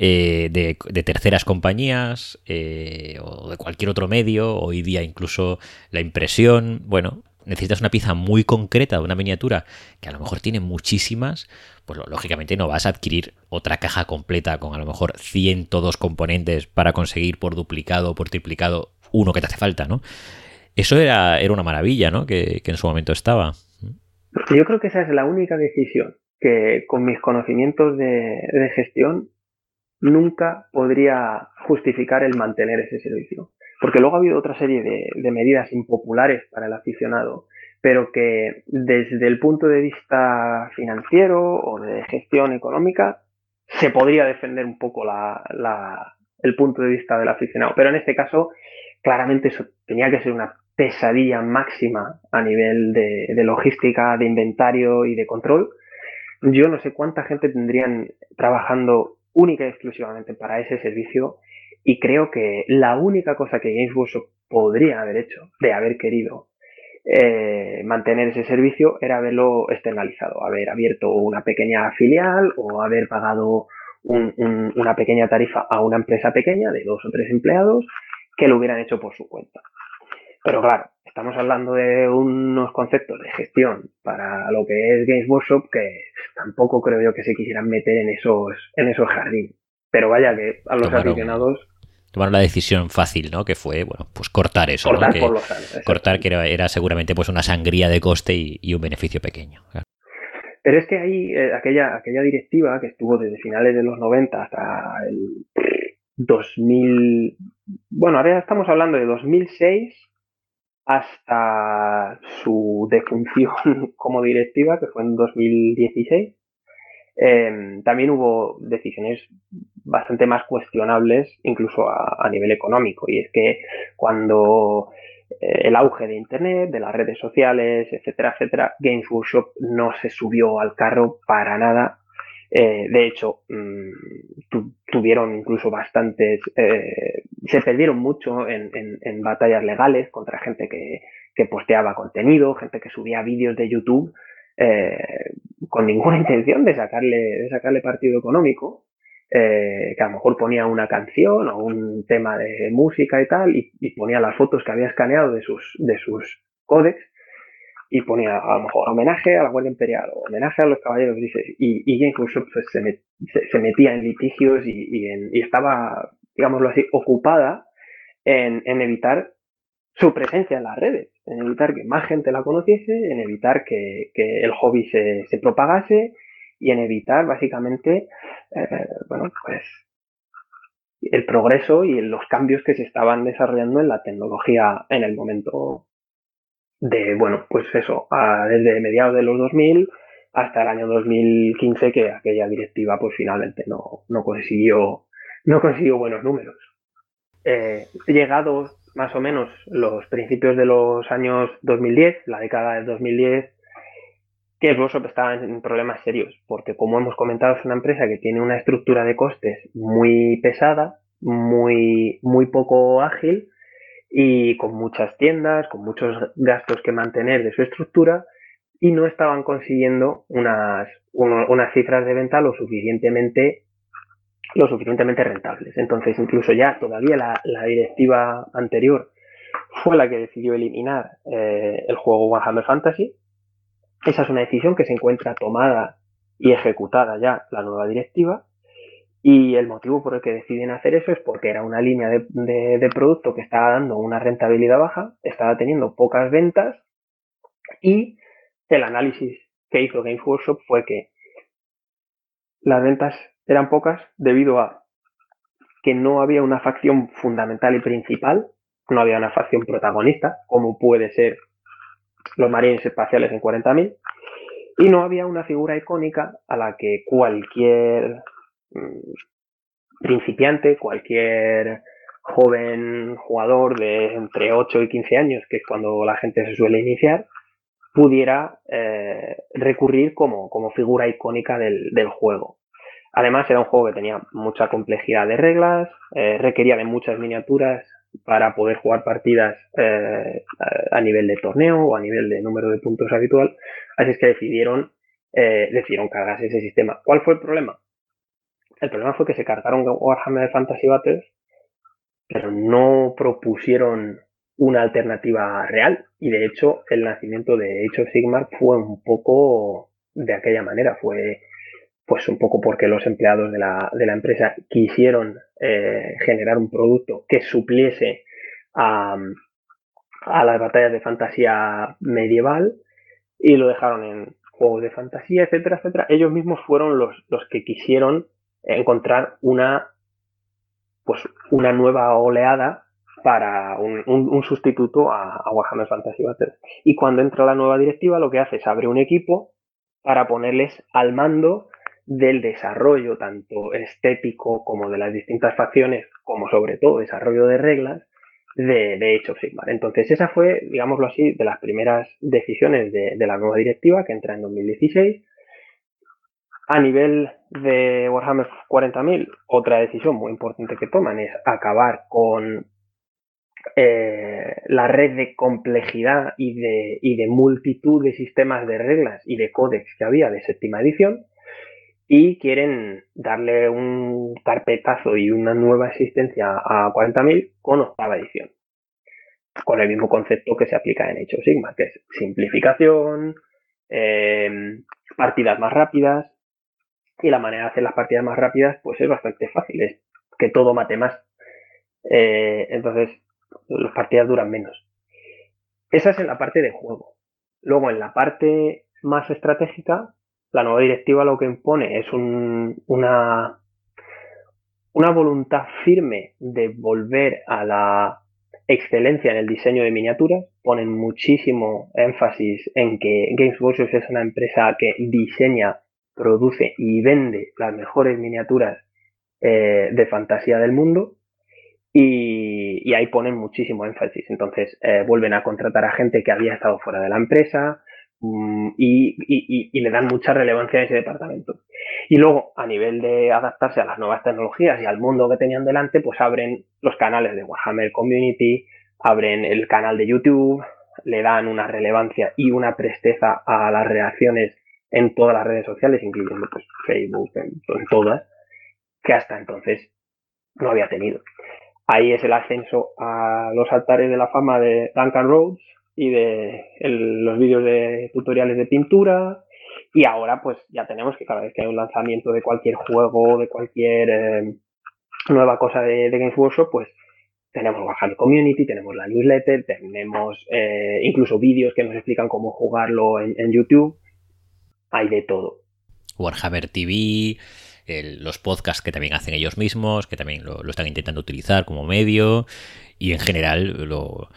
eh, de, terceras compañías eh, o de cualquier otro medio, hoy día incluso la impresión, bueno, necesitas una pieza muy concreta de una miniatura que a lo mejor tiene muchísimas, pues lógicamente no vas a adquirir otra caja completa con a lo mejor 102 componentes para conseguir por duplicado o por triplicado uno que te hace falta, ¿no? Eso era, era una maravilla, ¿no? Que, en su momento estaba. Yo creo que esa es la única decisión que con mis conocimientos de gestión nunca podría justificar el mantener ese servicio. porque luego ha habido otra serie de, medidas impopulares para el aficionado, pero que desde el punto de vista financiero o de gestión económica se podría defender un poco el punto de vista del aficionado. Pero en este caso, claramente eso tenía que ser una pesadilla máxima a nivel de, logística, de inventario y de control. Yo no sé cuánta gente tendrían trabajando única y exclusivamente para ese servicio y creo que la única cosa que Games Workshop podría haber hecho, de haber querido eh, mantener ese servicio, era haberlo externalizado, haber abierto una pequeña filial o haber pagado una pequeña tarifa a una empresa pequeña de dos o tres empleados que lo hubieran hecho por su cuenta. Pero claro, estamos hablando de unos conceptos de gestión para lo que es Games Workshop que tampoco creo yo que se quisieran meter en esos, en esos jardines. Pero vaya que a los aficionados tomaron la decisión fácil, ¿no? Que fue, bueno, pues cortar eso. Cortar que, por los años. Cortar que era, seguramente pues una sangría de coste y, un beneficio pequeño. Pero es que ahí, eh, aquella, aquella directiva que estuvo desde finales de los 90 hasta el 2000, bueno, ahora estamos hablando de 2006 hasta su defunción como directiva, que fue en 2016. Em, también hubo decisiones bastante más cuestionables, incluso a, nivel económico, y es que cuando eh, el auge de Internet, de las redes sociales, etcétera, etcétera, Games Workshop no se subió al carro para nada. Eh, de hecho, mm, tuvieron incluso bastantes eh, se perdieron mucho en, batallas legales contra gente que, posteaba contenido, gente que subía vídeos de YouTube eh, con ninguna intención de sacarle, de sacarle partido económico, eh, que a lo mejor ponía una canción o un tema de música y tal, y, ponía las fotos que había escaneado de sus, de sus y ponía a lo mejor homenaje a la Guardia Imperial, o homenaje a los caballeros grises, y, y incluso pues, se, metía en litigios y, y estaba digámoslo así, ocupada en, evitar su presencia en las redes, en evitar que más gente la conociese, en evitar que, el hobby se, propagase y en evitar básicamente, eh, bueno, pues el progreso y los cambios que se estaban desarrollando en la tecnología en el momento de, bueno, pues eso, desde mediados de los 2000 hasta el año 2015 que aquella directiva pues finalmente no, no consiguió no consiguió buenos números. Eh, llegados más o menos los principios de los años 2010, la década del 2010, que Workshop estaba en problemas serios, porque como hemos comentado es una empresa que tiene una estructura de costes muy pesada, muy, muy poco ágil y con muchas tiendas, con muchos gastos que mantener de su estructura y no estaban consiguiendo unas, unas cifras de venta lo suficientemente lo suficientemente rentables. Entonces, incluso ya todavía la, directiva anterior fue la que decidió eliminar eh, el juego Warhammer Fantasy. Esa es una decisión que se encuentra tomada y ejecutada ya la nueva directiva. Y el motivo por el que deciden hacer eso es porque era una línea de, de producto que estaba dando una rentabilidad baja, estaba teniendo pocas ventas y el análisis que hizo Games Workshop fue que las ventas eran pocas debido a que no había una facción fundamental y principal, no había una facción protagonista, como puede ser los marines espaciales en 40.000, y no había una figura icónica a la que cualquier mm, principiante, cualquier joven jugador de entre 8 y 15 años, que es cuando la gente se suele iniciar, pudiera eh, recurrir como, figura icónica del, del, juego. Además, era un juego que tenía mucha complejidad de reglas, eh, requería de muchas miniaturas para poder jugar partidas eh, a nivel de torneo o a nivel de número de puntos habitual. Así es que decidieron, eh, decidieron cargarse ese sistema. ¿Cuál fue el problema? El problema fue que se cargaron Warhammer Fantasy Battles, pero no propusieron una alternativa real. Y de hecho, el nacimiento de Age of Sigmar fue un poco de aquella manera. Fue pues un poco porque los empleados de la, de la empresa quisieron eh, generar un producto que supliese a, a, las batallas de fantasía medieval y lo dejaron en juegos de fantasía, etcétera, etcétera. Ellos mismos fueron los, los que quisieron encontrar una, pues, una nueva oleada para un, sustituto a, Warhammer Fantasy Battle. Y cuando entra la nueva directiva, lo que hace es abre un equipo para ponerles al mando del desarrollo tanto estético como de las distintas facciones, como sobre todo desarrollo de reglas de, de of Sigmar. Entonces esa fue, digámoslo así, de las primeras decisiones de, la nueva directiva que entra en 2016 a nivel de Warhammer 40.000, otra decisión muy importante que toman es acabar con eh, la red de complejidad y de multitud de sistemas de reglas y de códex que había de séptima edición y quieren darle un carpetazo y una nueva existencia a 40.000 con octava edición. Con el mismo concepto que se aplica en Hecho Sigma, que es simplificación, eh, partidas más rápidas, y la manera de hacer las partidas más rápidas, pues es bastante fácil, es que todo mate más. Eh, entonces, las partidas duran menos. Esa es en la parte de juego. Luego, en la parte más estratégica, la nueva directiva lo que impone es una, una voluntad firme de volver a la excelencia en el diseño de miniaturas. Ponen muchísimo énfasis en que Games Workshop es una empresa que diseña produce y vende las mejores miniaturas eh, de fantasía del mundo y, ahí ponen muchísimo énfasis. Entonces eh, vuelven a contratar a gente que había estado fuera de la empresa mm, y, y, le dan mucha relevancia a ese departamento. Y luego, a nivel de adaptarse a las nuevas tecnologías y al mundo que tenían delante, pues abren los canales de Warhammer Community, abren el canal de YouTube, le dan una relevancia y una presteza a las reacciones en todas las redes sociales, incluyendo pues, Facebook, en, todas, que hasta entonces no había tenido. Ahí es el ascenso a los altares de la fama de Duncan Rhodes y de los vídeos de tutoriales de pintura. Y ahora pues ya tenemos que cada vez que hay un lanzamiento de cualquier juego, de cualquier eh, nueva cosa de, Games Workshop, pues tenemos Warhammer Community, tenemos la newsletter, tenemos eh, incluso vídeos que nos explican cómo jugarlo en YouTube hay de todo. Warhammer TV, los podcasts que también hacen ellos mismos, que también lo, están intentando utilizar como medio, y en general lo,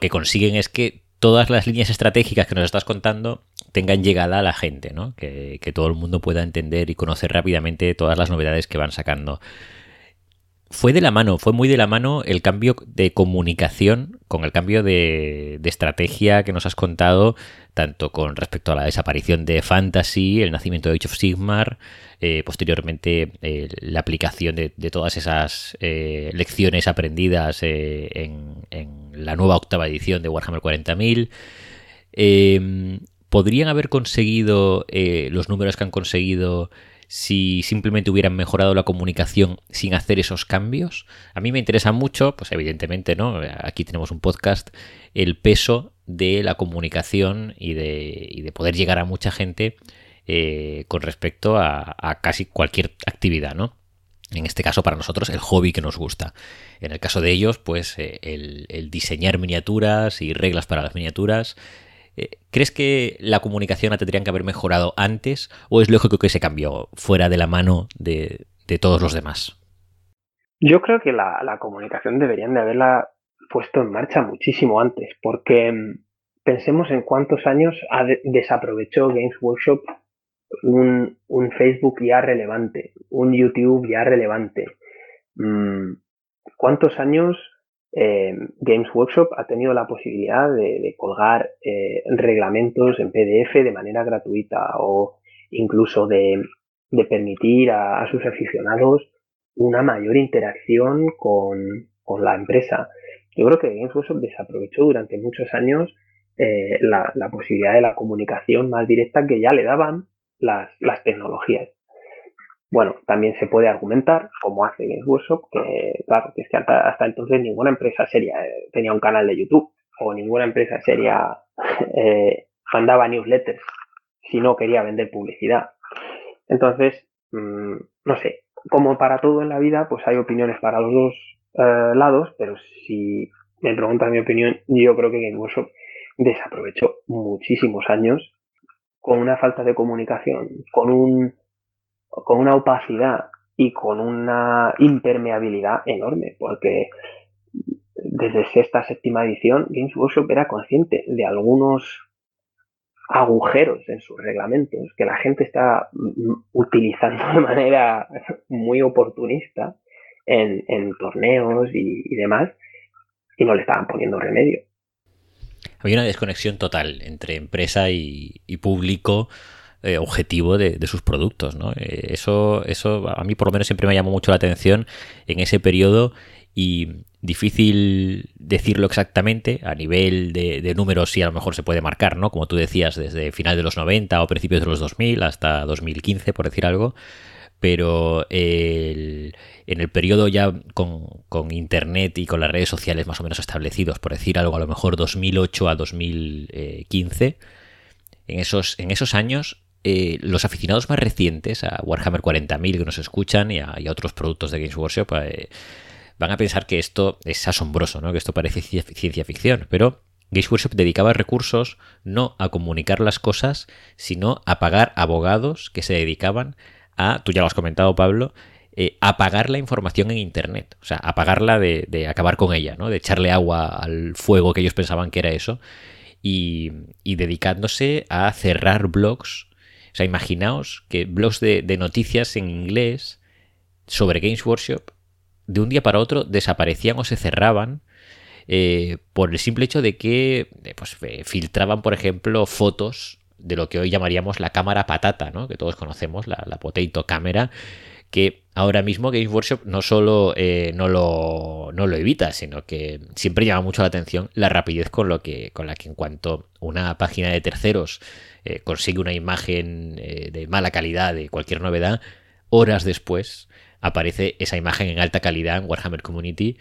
que consiguen es que todas las líneas estratégicas que nos estás contando tengan llegada a la gente, ¿no? que todo el mundo pueda entender y conocer rápidamente todas las novedades que van sacando fue de la mano, fue muy de la mano el cambio de comunicación con el cambio de, estrategia que nos has contado, tanto con respecto a la desaparición de Fantasy, el nacimiento de Age of Sigmar, eh, posteriormente eh, la aplicación de, todas esas eh, lecciones aprendidas en, en, la nueva octava edición de Warhammer 40.000. Em, ¿Podrían haber conseguido los números que han conseguido? si simplemente hubieran mejorado la comunicación sin hacer esos cambios. A mí me interesa mucho, pues evidentemente, ¿no? Aquí tenemos un podcast, el peso de la comunicación y de, poder llegar a mucha gente eh, con respecto a, casi cualquier actividad, ¿no? En este caso, para nosotros, el hobby que nos gusta. En el caso de ellos, pues eh, el diseñar miniaturas y reglas para las miniaturas, eh, ¿Crees que la comunicación la tendrían que haber mejorado antes o es lógico que se cambió fuera de la mano de, todos los demás? Yo creo que la, comunicación deberían de haberla puesto en marcha muchísimo antes, porque mm, pensemos en cuántos años desaprovechó Games Workshop un, Facebook ya relevante, un YouTube ya relevante. Mm, ¿Cuántos años eh, Games Workshop ha tenido la posibilidad de, colgar eh, reglamentos en PDF de manera gratuita o incluso de, permitir a, sus aficionados una mayor interacción con, la empresa. Yo creo que Games Workshop desaprovechó durante muchos años eh, la, posibilidad de la comunicación más directa que ya le daban las tecnologías. Bueno, también se puede argumentar, como hace Games Workshop, que claro, que es que hasta, entonces ninguna empresa seria eh, tenía un canal de YouTube o ninguna empresa seria eh, mandaba newsletters si no quería vender publicidad. Entonces, mm, no sé, como para todo en la vida, pues hay opiniones para los dos eh, lados, pero si me preguntas mi opinión, yo creo que Game Workshop desaprovechó muchísimos años con una falta de comunicación, con un con una opacidad y con una impermeabilidad enorme, porque desde sexta, séptima edición, Games Workshop era consciente de algunos agujeros en sus reglamentos que la gente está utilizando de manera muy oportunista en, torneos y, demás y no le estaban poniendo remedio. Había una desconexión total entre empresa y, público eh, objetivo de, sus productos. ¿no? Eh, eso, eso a mí por lo menos siempre me llamó mucho la atención en ese periodo y difícil decirlo exactamente a nivel de, números si a lo mejor se puede marcar, ¿no? Como tú decías, desde final de los 90 o principios de los 2000 hasta 2015, por decir algo. Pero en el periodo ya con, Internet y con las redes sociales más o menos establecidos, por decir algo, a lo mejor 2008 a 2015, en esos, en esos años eh, los aficionados más recientes a Warhammer 40.000 que nos escuchan y a, otros productos de Games Workshop eh, van a pensar que esto es asombroso, ¿no? que esto parece ciencia ficción, pero Games Workshop dedicaba recursos no a comunicar las cosas, sino a pagar abogados que se dedicaban tú ya lo has comentado Pablo, eh, a pagar la información en Internet, o sea, a pagarla de, acabar con ella, ¿no? de echarle agua al fuego que ellos pensaban que era eso, y, dedicándose a cerrar blogs. O sea, imaginaos que blogs de, de noticias en inglés sobre Games Workshop de un día para otro desaparecían o se cerraban eh, por el simple hecho de que eh, pues, filtraban, por ejemplo, fotos de lo que hoy llamaríamos la cámara patata, ¿no? que todos conocemos, la, la potato cámara, que ahora mismo Games Workshop no solo eh, no, lo, no, lo, evita, sino que siempre llama mucho la atención la rapidez con, lo que, con la que en cuanto una página de terceros consigue una imagen de mala calidad de cualquier novedad, horas después aparece esa imagen en alta calidad en Warhammer Community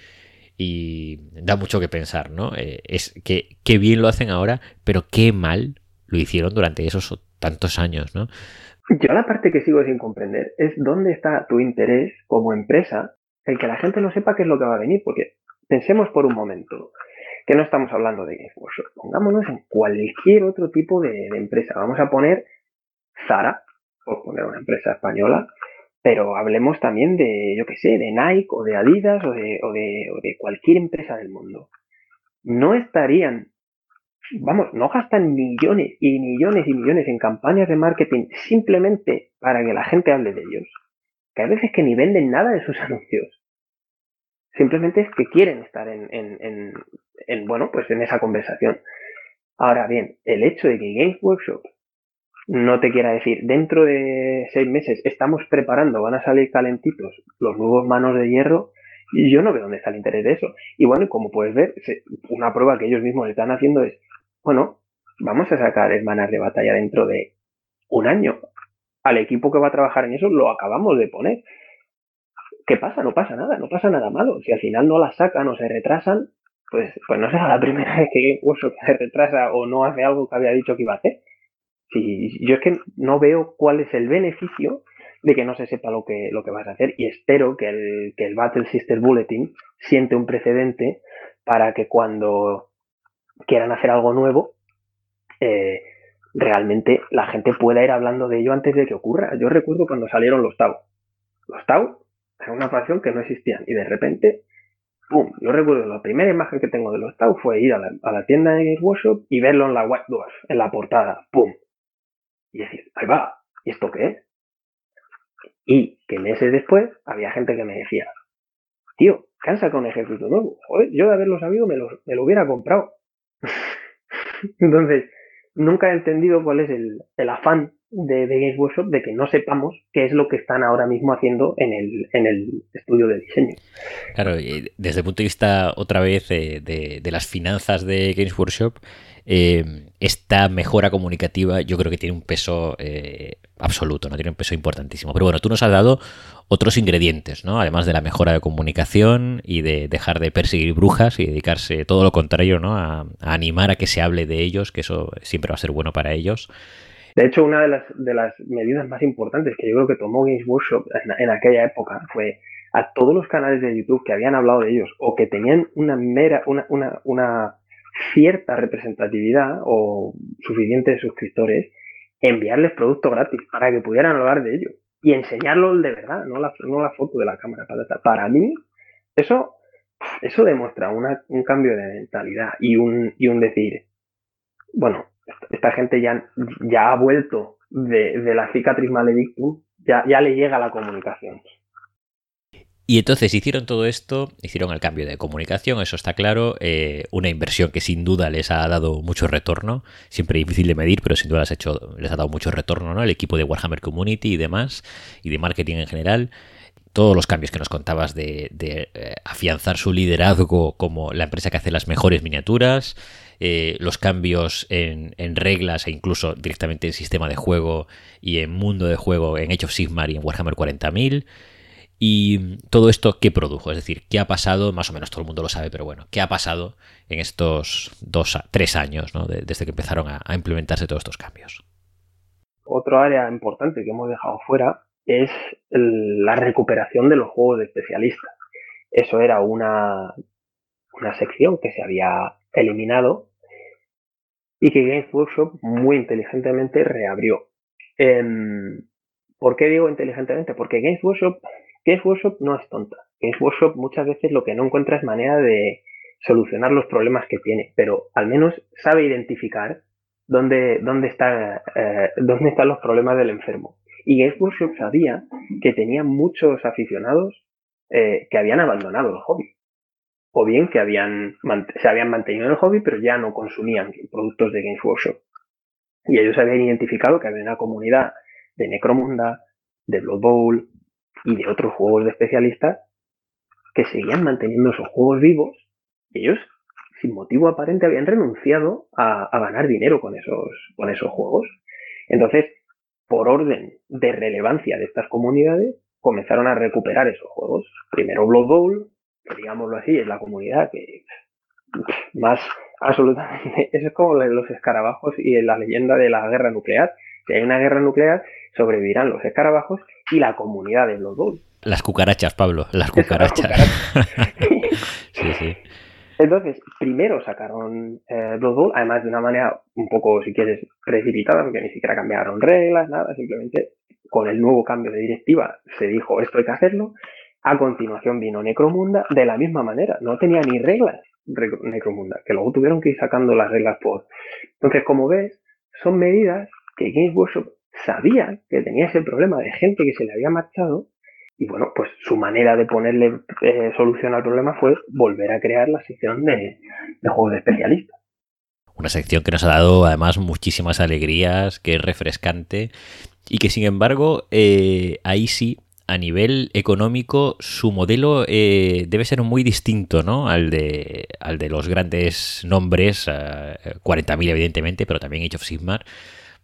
y da mucho que pensar, ¿no? Eh, es que qué bien lo hacen ahora, pero qué mal lo hicieron durante esos tantos años, ¿no? Yo la parte que sigo sin comprender es dónde está tu interés como empresa el que la gente no sepa qué es lo que va a venir, porque pensemos por un momento que no estamos hablando de Games pongámonos en cualquier otro tipo de empresa, vamos a poner Zara, por poner una empresa española, pero hablemos también de, yo qué sé, de Nike o de Adidas o de cualquier empresa del mundo. No estarían, vamos, no gastan millones y millones y millones en campañas de marketing simplemente para que la gente hable de ellos. Que hay veces que ni venden nada de sus anuncios. Simplemente es que quieren estar en, en, en, en bueno, pues en esa conversación. Ahora bien, el hecho de que Games Workshop no te quiera decir, dentro de seis meses estamos preparando, van a salir calentitos los nuevos manos de hierro, y yo no veo dónde está el interés de eso. Y bueno, como puedes ver, una prueba que ellos mismos están haciendo es, bueno, vamos a sacar hermanas de batalla dentro de un año. Al equipo que va a trabajar en eso lo acabamos de poner. ¿Qué pasa? No pasa nada, no pasa nada malo. Si al final no las sacan o se retrasan, pues, pues no será la primera vez que Game se retrasa o no hace algo que había dicho que iba a hacer. Sí, yo es que no veo cuál es el beneficio de que no se sepa lo que, lo que vas a hacer y espero que el, que el Battle Sister Bulletin siente un precedente para que cuando quieran hacer algo nuevo, eh, realmente la gente pueda ir hablando de ello antes de que ocurra. Yo recuerdo cuando salieron los Tau. Los Tau era una facción que no existían y de repente, ¡pum! Yo recuerdo la primera imagen que tengo de los Tau fue ir a la, tienda de Games Workshop y verlo en la White Dwarf, en la portada, ¡pum! y decir, ahí va, ¿y esto qué es? Y que meses después había gente que me decía, tío, cansa con ejército nuevo. Joder, yo de haberlo sabido me lo, me lo hubiera comprado. Entonces, nunca he entendido cuál es el, el afán de, Games Workshop de que no sepamos qué es lo que están ahora mismo haciendo en el, en el estudio de diseño. Claro, desde el punto de vista otra vez de, de las finanzas de Games Workshop, eh, esta mejora comunicativa yo creo que tiene un peso eh, absoluto, no tiene un peso importantísimo. Pero bueno, tú nos has dado otros ingredientes, ¿no? Además de la mejora de comunicación y de dejar de perseguir brujas y dedicarse todo lo contrario, ¿no? A, animar a que se hable de ellos, que eso siempre va a ser bueno para ellos. De hecho, una de las, de las medidas más importantes que yo creo que tomó Games Workshop en, aquella época fue a todos los canales de YouTube que habían hablado de ellos o que tenían una mera, una, una, una cierta representatividad o suficientes suscriptores, enviarles productos gratis para que pudieran hablar de ello y enseñarlos de verdad, no la, no la foto de la cámara. Para, para mí, eso eso demuestra un cambio de mentalidad y un, y un decir, bueno, esta gente ya, ya ha vuelto de, la cicatriz maledictum, ya, ya le llega la comunicación. Y entonces hicieron todo esto, hicieron el cambio de comunicación, eso está claro, eh, una inversión que sin duda les ha dado mucho retorno, siempre difícil de medir, pero sin duda les ha, hecho, les ha dado mucho retorno, ¿no? El equipo de Warhammer Community y demás, y de marketing en general todos los cambios que nos contabas de, eh, afianzar su liderazgo como la empresa que hace las mejores miniaturas, eh, los cambios en, reglas e incluso directamente en sistema de juego y en mundo de juego en Age of Sigmar y en Warhammer 40.000. Y todo esto, ¿qué produjo? Es decir, ¿qué ha pasado? Más o menos todo el mundo lo sabe, pero bueno, ¿qué ha pasado en estos dos, tres años, desde que empezaron a, implementarse todos estos cambios? Otro área importante que hemos dejado fuera es la recuperación de los juegos de especialistas. Eso era una, una sección que se había eliminado y que Games Workshop muy inteligentemente reabrió. Em, ¿Por qué digo inteligentemente? Porque Games Workshop, Games Workshop no es tonta. Games Workshop muchas veces lo que no encuentra es manera de solucionar los problemas que tiene, pero al menos sabe identificar dónde, dónde, está, eh, dónde están los problemas del enfermo. Y Games Workshop sabía que tenía muchos aficionados eh, que habían abandonado el hobby. O bien que habían, se habían mantenido en el hobby, pero ya no consumían productos de Games Workshop. Y ellos habían identificado que había una comunidad de Necromunda, de Blood Bowl y de otros juegos de especialistas que seguían manteniendo esos juegos vivos ellos, sin motivo aparente, habían renunciado a, a ganar dinero con esos, con esos juegos. Entonces, por orden de relevancia de estas comunidades, comenzaron a recuperar esos juegos. Primero Blood Bowl, que digámoslo así, es la comunidad que más absolutamente es como los escarabajos y la leyenda de la guerra nuclear. Si hay una guerra nuclear, sobrevivirán los escarabajos y la comunidad de Blood Bowl. Las cucarachas, Pablo, las cucarachas. sí, sí. Entonces, primero sacaron eh, Blood Bowl, además de una manera un poco, si quieres, precipitada, porque ni siquiera cambiaron reglas, nada, simplemente con el nuevo cambio de directiva se dijo esto hay que hacerlo. A continuación vino Necromunda de la misma manera, no tenía ni reglas Necromunda, que luego tuvieron que ir sacando las reglas por. Entonces, como ves, son medidas que Games Workshop sabía que tenía ese problema de gente que se le había marchado y bueno, pues su manera de ponerle eh, solución al problema fue volver a crear la sección de, juegos de especialistas. Una sección que nos ha dado además muchísimas alegrías, que es refrescante y que sin embargo eh, ahí sí a nivel económico su modelo eh, debe ser muy distinto ¿no? al, de, al de los grandes nombres, 40.000 evidentemente, pero también Age of Sigmar,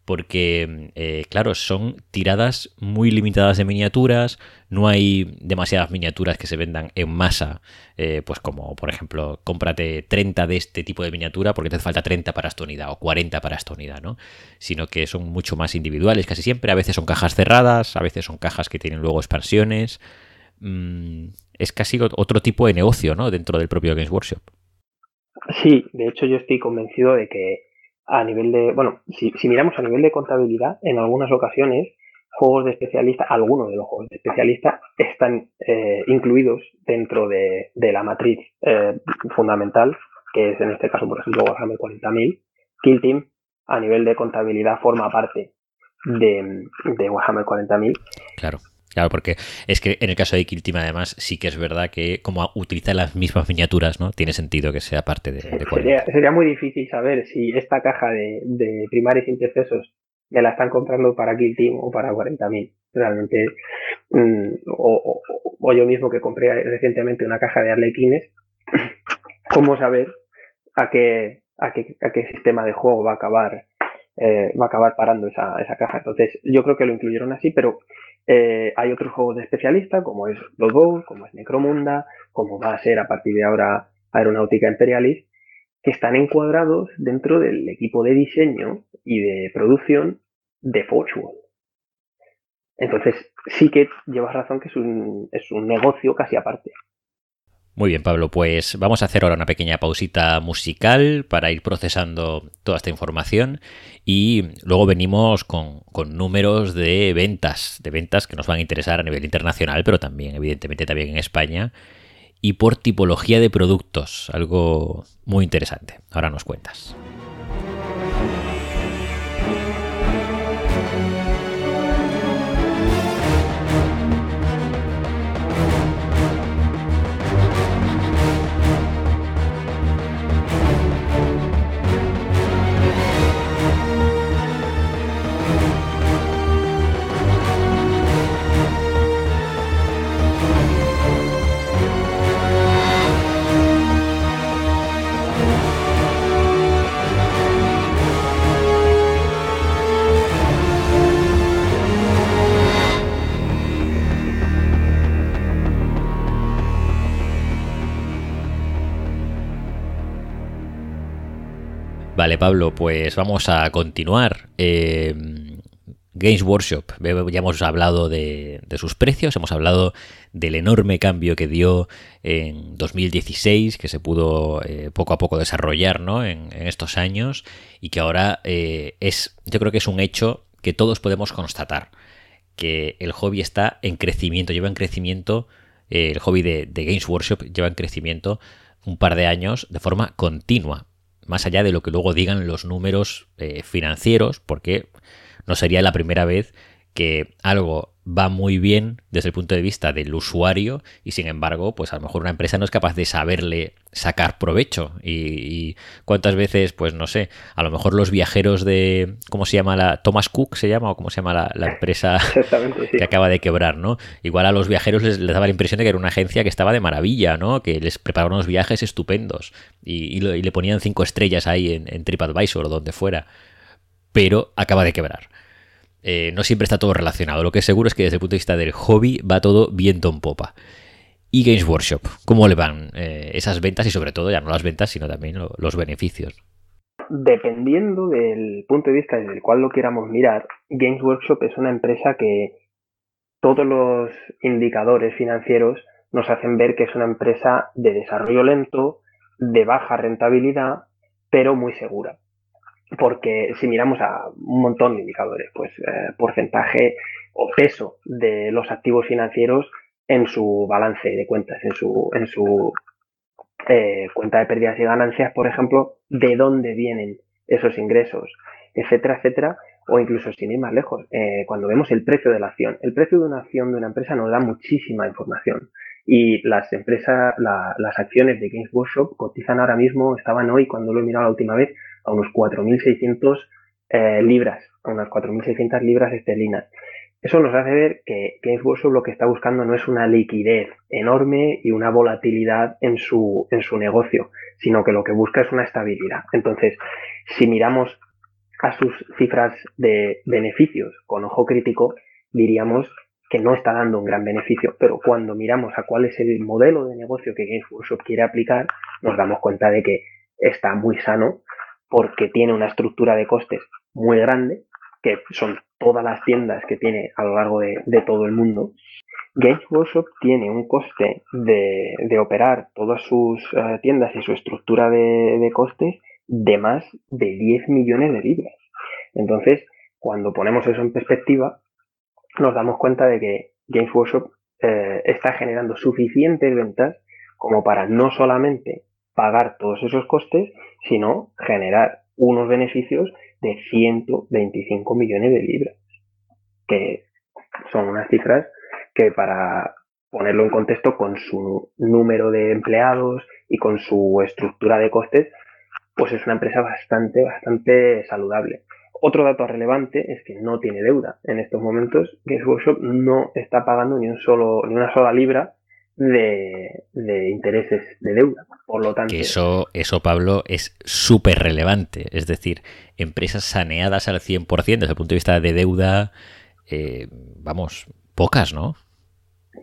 porque, eh, claro, son tiradas muy limitadas de miniaturas, no hay demasiadas miniaturas que se vendan en masa, eh, pues como, por ejemplo, cómprate 30 de este tipo de miniatura porque te hace falta 30 para esta unidad o 40 para esta unidad, ¿no? Sino que son mucho más individuales casi siempre, a veces son cajas cerradas, a veces son cajas que tienen luego expansiones. Mm, es casi otro tipo de negocio, ¿no? Dentro del propio Games Workshop. Sí, de hecho yo estoy convencido de que a nivel de, bueno, si, miramos a nivel de contabilidad, en algunas ocasiones, juegos de especialista, algunos de los juegos de especialista están eh, incluidos dentro de, la matriz eh, fundamental, que es en este caso, por ejemplo, Warhammer 40.000. Kill Team, a nivel de contabilidad, forma parte de, de Warhammer 40.000. Claro. Claro, porque es que en el caso de Kill Team, además, sí que es verdad que como utiliza las mismas miniaturas, ¿no? Tiene sentido que sea parte de, de sería, muy difícil saber si esta caja de, de primarios intercesos me la están comprando para Kill Team o para 40.000. Realmente, mm, o, yo mismo que compré recientemente una caja de arlequines, ¿cómo saber a qué, a qué, a qué sistema de juego va a acabar eh, va a acabar parando esa, esa caja. Entonces, yo creo que lo incluyeron así, pero eh, hay otros juegos de especialista, como es Blood Bowl, como es Necromunda, como va a ser a partir de ahora Aeronáutica Imperialis, que están encuadrados dentro del equipo de diseño y de producción de Forge World. Entonces, sí que llevas razón que es un, es un negocio casi aparte. Muy bien, Pablo, pues vamos a hacer ahora una pequeña pausita musical para ir procesando toda esta información y luego venimos con, números de ventas, de ventas que nos van a interesar a nivel internacional, pero también, evidentemente, también en España. y por tipología de productos. Algo muy interesante. Ahora nos cuentas. Vale, Pablo, pues vamos a continuar. Eh, Games Workshop, ya hemos hablado de, sus precios, hemos hablado del enorme cambio que dio en 2016, que se pudo eh, poco a poco desarrollar ¿no? en, estos años y que ahora eh, es, yo creo que es un hecho que todos podemos constatar, que el hobby está en crecimiento, lleva en crecimiento, el hobby de, de Games Workshop lleva en crecimiento un par de años de forma continua más allá de lo que luego digan los números eh, financieros, porque no sería la primera vez que algo va muy bien desde el punto de vista del usuario y sin embargo, pues a lo mejor una empresa no es capaz de saberle sacar provecho. Y, cuántas veces, pues no sé, a lo mejor los viajeros de, ¿cómo se llama la? Thomas Cook se llama o cómo se llama la, empresa que acaba de quebrar, ¿no? Igual a los viajeros les, daba la impresión de que era una agencia que estaba de maravilla, ¿no? Que les preparaba unos viajes estupendos y, le ponían cinco estrellas ahí en, en TripAdvisor o donde fuera. Pero acaba de quebrar. Eh, no siempre está todo relacionado. Lo que es seguro es que desde el punto de vista del hobby va todo viento en popa. Y Games Workshop, ¿cómo le van eh, esas ventas y sobre todo ya no las ventas, sino también los beneficios? Dependiendo del punto de vista desde el cual lo queramos mirar, Games Workshop es una empresa que todos los indicadores financieros nos hacen ver que es una empresa de desarrollo lento, de baja rentabilidad, pero muy segura porque si miramos a un montón de indicadores, pues eh, porcentaje o peso de los activos financieros en su balance de cuentas, en su, en su eh, cuenta de pérdidas y ganancias, por ejemplo, de dónde vienen esos ingresos, etcétera, etcétera, o incluso sin ir más lejos, eh, cuando vemos el precio de la acción. El precio de una acción de una empresa nos da muchísima información y las empresas, las acciones de Games Workshop cotizan ahora mismo, estaban hoy cuando lo he mirado la última vez, a unos 4.600 eh, libras, a unas 4.600 libras esterlinas. Eso nos hace ver que Games Workshop lo que está buscando no es una liquidez enorme y una volatilidad en su, en su negocio, sino que lo que busca es una estabilidad. Entonces, si miramos a sus cifras de beneficios con ojo crítico, diríamos que no está dando un gran beneficio, pero cuando miramos a cuál es el modelo de negocio que Games Workshop quiere aplicar, nos damos cuenta de que está muy sano porque tiene una estructura de costes muy grande, que son todas las tiendas que tiene a lo largo de, todo el mundo. Games Workshop tiene un coste de, operar todas sus eh, tiendas y su estructura de, costes de más de 10 millones de libras. Entonces, cuando ponemos eso en perspectiva, nos damos cuenta de que Games Workshop eh, está generando suficientes ventas como para no solamente pagar todos esos costes, sino generar unos beneficios de 125 millones de libras, que son unas cifras que para ponerlo en contexto con su número de empleados y con su estructura de costes, pues es una empresa bastante, bastante saludable. Otro dato relevante es que no tiene deuda. En estos momentos, Games Workshop no está pagando ni un solo, ni una sola libra de, intereses de deuda. Por lo tanto. eso, eso, Pablo, es súper relevante. Es decir, empresas saneadas al 100% desde el punto de vista de deuda, eh, vamos, pocas, ¿no?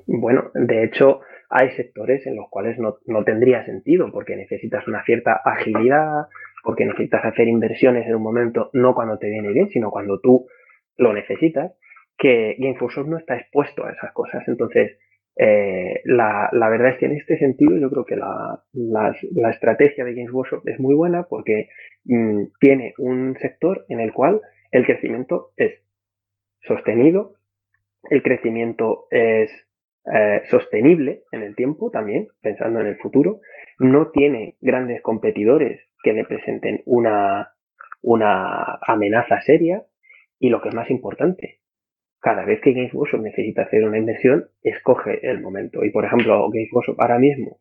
Bueno, de hecho, hay sectores en los cuales no, no tendría sentido, porque necesitas una cierta agilidad, porque necesitas hacer inversiones en un momento, no cuando te viene bien, sino cuando tú lo necesitas, que Gameforce no está expuesto a esas cosas. Entonces, eh, la, verdad es que en este sentido yo creo que la, estrategia de Games Workshop es muy buena porque mm, tiene un sector en el cual el crecimiento es sostenido, el crecimiento es eh, sostenible en el tiempo también, pensando en el futuro, no tiene grandes competidores que le presenten una, una amenaza seria y lo que es más importante, cada vez que Games Workshop necesita hacer una inversión, escoge el momento. Y por ejemplo, Games Workshop ahora mismo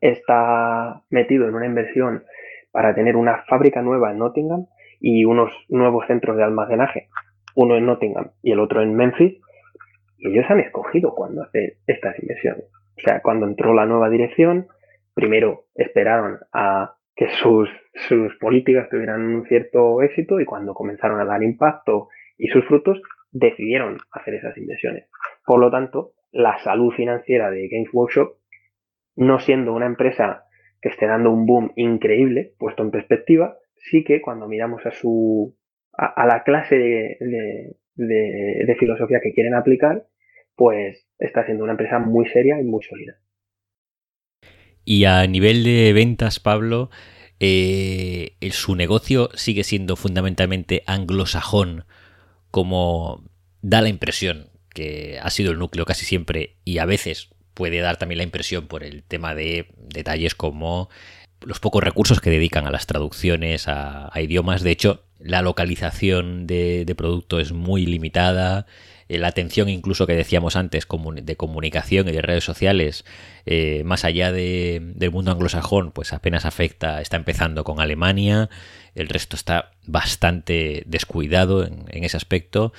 está metido en una inversión para tener una fábrica nueva en Nottingham y unos nuevos centros de almacenaje, uno en Nottingham y el otro en Memphis, y ellos han escogido cuándo hacer estas inversiones. O sea, cuando entró la nueva dirección, primero esperaron a que sus, sus políticas tuvieran un cierto éxito y cuando comenzaron a dar impacto y sus frutos, decidieron hacer esas inversiones. Por lo tanto, la salud financiera de Games Workshop, no siendo una empresa que esté dando un boom increíble, puesto en perspectiva, sí que cuando miramos a su a, la clase de, filosofía que quieren aplicar, pues está siendo una empresa muy seria y muy sólida. Y a nivel de ventas, Pablo, eh, su negocio sigue siendo fundamentalmente anglosajón, como da la impresión que ha sido el núcleo casi siempre y a veces puede dar también la impresión por el tema de detalles como los pocos recursos que dedican a las traducciones a, idiomas. De hecho, la localización de, producto es muy limitada. Eh, la atención incluso que decíamos antes de comunicación y de redes sociales, eh, más allá del mundo anglosajón, pues apenas afecta, está empezando con Alemania, el resto está bastante descuidado en, ese aspecto.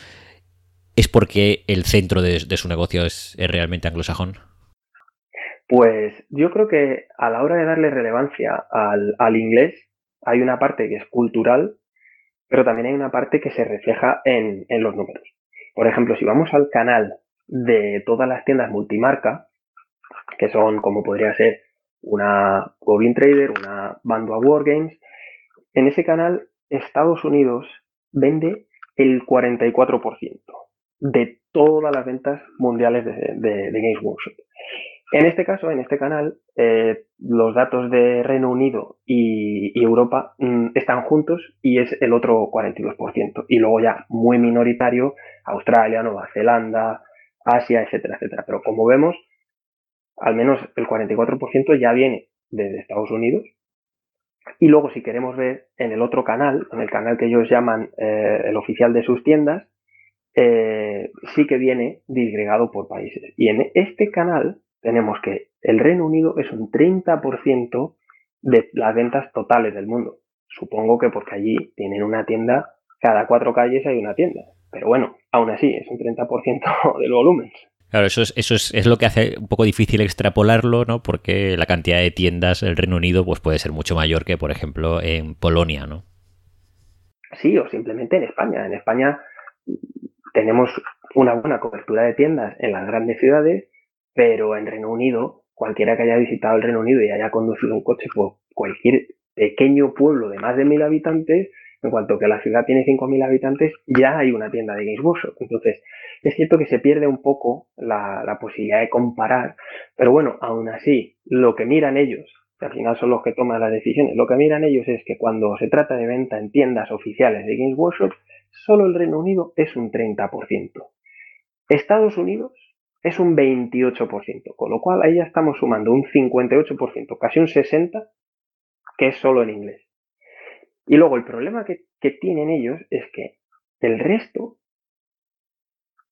¿Es porque el centro de, su negocio es realmente anglosajón? Pues yo creo que a la hora de darle relevancia al, inglés hay una parte que es cultural, pero también hay una parte que se refleja en, los números. Por ejemplo, si vamos al canal de todas las tiendas multimarca, que son como podría ser una Goblin Trader, una Bandua Wargames, en ese canal Estados Unidos vende el 44% de todas las ventas mundiales de, Games Workshop. En este caso, en este canal, eh, los datos de Reino Unido y, Europa mm, están juntos y es el otro 42%. Y luego ya muy minoritario, Australia, Nueva Zelanda, Asia, etcétera, etcétera. Pero como vemos, al menos el 44% ya viene desde Estados Unidos. Y luego, si queremos ver en el otro canal, en el canal que ellos llaman eh, el oficial de sus tiendas, eh, sí que viene disgregado por países. Y en este canal tenemos que el Reino Unido es un 30% de las ventas totales del mundo. Supongo que porque allí tienen una tienda, cada cuatro calles hay una tienda. Pero bueno, aún así es un 30% del volumen. Claro, eso es, eso es, lo que hace un poco difícil extrapolarlo, ¿no? Porque la cantidad de tiendas del Reino Unido pues, puede ser mucho mayor que, por ejemplo, en Polonia, ¿no? Sí, o simplemente en España. En España tenemos una buena cobertura de tiendas en las grandes ciudades pero en Reino Unido, cualquiera que haya visitado el Reino Unido y haya conducido un coche por cualquier pequeño pueblo de más de mil habitantes, en cuanto que la ciudad tiene 5.000 habitantes, ya hay una tienda de Games Workshop. Entonces, es cierto que se pierde un poco la, la, posibilidad de comparar, pero bueno, aún así, lo que miran ellos, que al final son los que toman las decisiones, lo que miran ellos es que cuando se trata de venta en tiendas oficiales de Games Workshop, solo el Reino Unido es un 30%. Estados Unidos es un 28%, con lo cual ahí ya estamos sumando un 58%, casi un 60%, que es solo en inglés. Y luego el problema que, tienen ellos es que el resto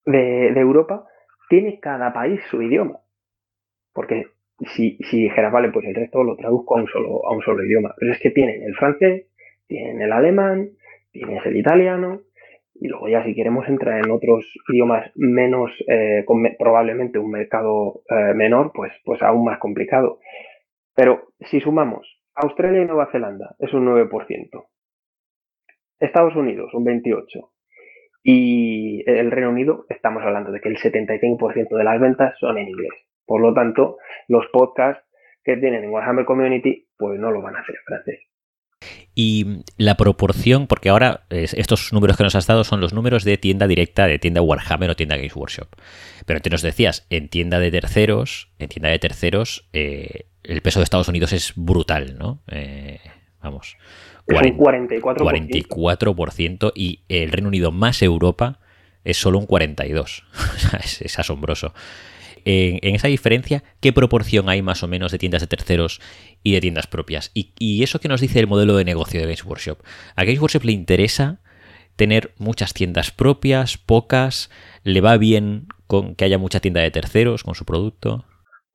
de, Europa tiene cada país su idioma. Porque si, si dijeras, vale, pues el resto lo traduzco a un, solo, a un solo idioma. Pero es que tienen el francés, tienen el alemán, tienes el italiano, y luego ya si queremos entrar en otros idiomas menos, eh, probablemente un mercado eh, menor, pues, pues aún más complicado. Pero si sumamos Australia y Nueva Zelanda, es un 9%. Estados Unidos, un 28%. Y el Reino Unido, estamos hablando de que el 75% de las ventas son en inglés. Por lo tanto, los podcasts que tienen en Warhammer Community, pues no lo van a hacer en francés. Y la proporción, porque ahora estos números que nos has dado son los números de tienda directa, de tienda Warhammer o tienda Games Workshop. Pero antes nos decías, en tienda de terceros, en tienda de terceros, eh, el peso de Estados Unidos es brutal, ¿no? Eh, vamos. Es un 44%. 44% y el Reino Unido más Europa es solo un 42%. es, es asombroso. En, esa diferencia, ¿qué proporción hay más o menos de tiendas de terceros y de tiendas propias? Y, eso que nos dice el modelo de negocio de Games Workshop. ¿A Games Workshop le interesa tener muchas tiendas propias, pocas? ¿Le va bien con que haya mucha tienda de terceros con su producto?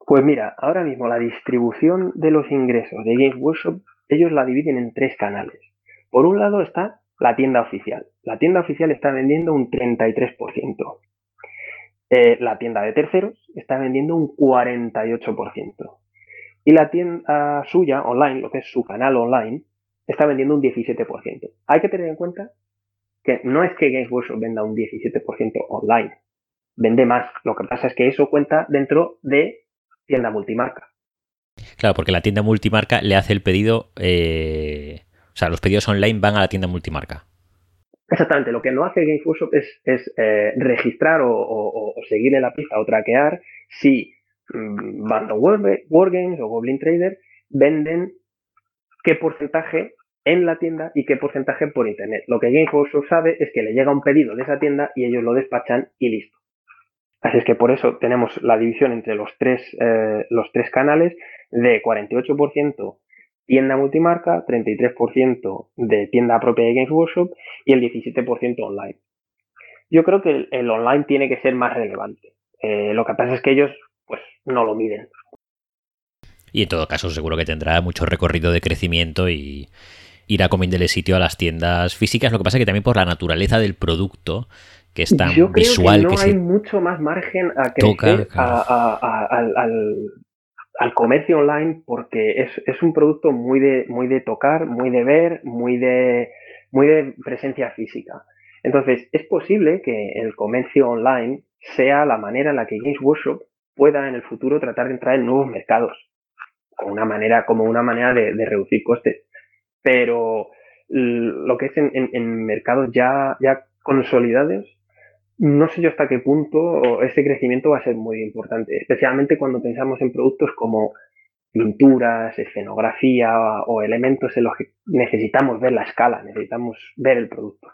Pues mira, ahora mismo la distribución de los ingresos de Games Workshop, ellos la dividen en tres canales. Por un lado está la tienda oficial. La tienda oficial está vendiendo un 33%. Eh, la tienda de terceros está vendiendo un 48%. Y la tienda suya, online, lo que es su canal online, está vendiendo un 17%. Hay que tener en cuenta que no es que Games Workshop venda un 17% online, vende más. Lo que pasa es que eso cuenta dentro de tienda multimarca. Claro, porque la tienda multimarca le hace el pedido, eh, o sea, los pedidos online van a la tienda multimarca. Exactamente, lo que no hace Workshop es, eh, registrar o, seguirle la pista o traquear si um, Band Wargames o Goblin Trader venden qué porcentaje en la tienda y qué porcentaje por internet. Lo que Workshop sabe es que le llega un pedido de esa tienda y ellos lo despachan y listo. Así es que por eso tenemos la división entre los tres, eh, los tres canales de 48% tienda multimarca, 33% de tienda propia de Games Workshop y el 17% online. Yo creo que el, online tiene que ser más relevante. Eh, lo que pasa es que ellos pues no lo miden. Y en todo caso seguro que tendrá mucho recorrido de crecimiento y irá comiéndole sitio a las tiendas físicas. Lo que pasa es que también por la naturaleza del producto, que es tan Yo creo visual que no hay mucho más margen a crecer al, al comercio online porque es, es, un producto muy de, muy de tocar, muy de ver, muy de, muy de presencia física. Entonces, es posible que el comercio online sea la manera en la que Games Workshop pueda en el futuro tratar de entrar en nuevos mercados, con una manera, como una manera de, reducir costes. Pero lo que es en, en mercados ya, ya consolidados, no sé yo hasta qué punto ese crecimiento va a ser muy importante, especialmente cuando pensamos en productos como pinturas, escenografía o elementos en los que necesitamos ver la escala, necesitamos ver el producto.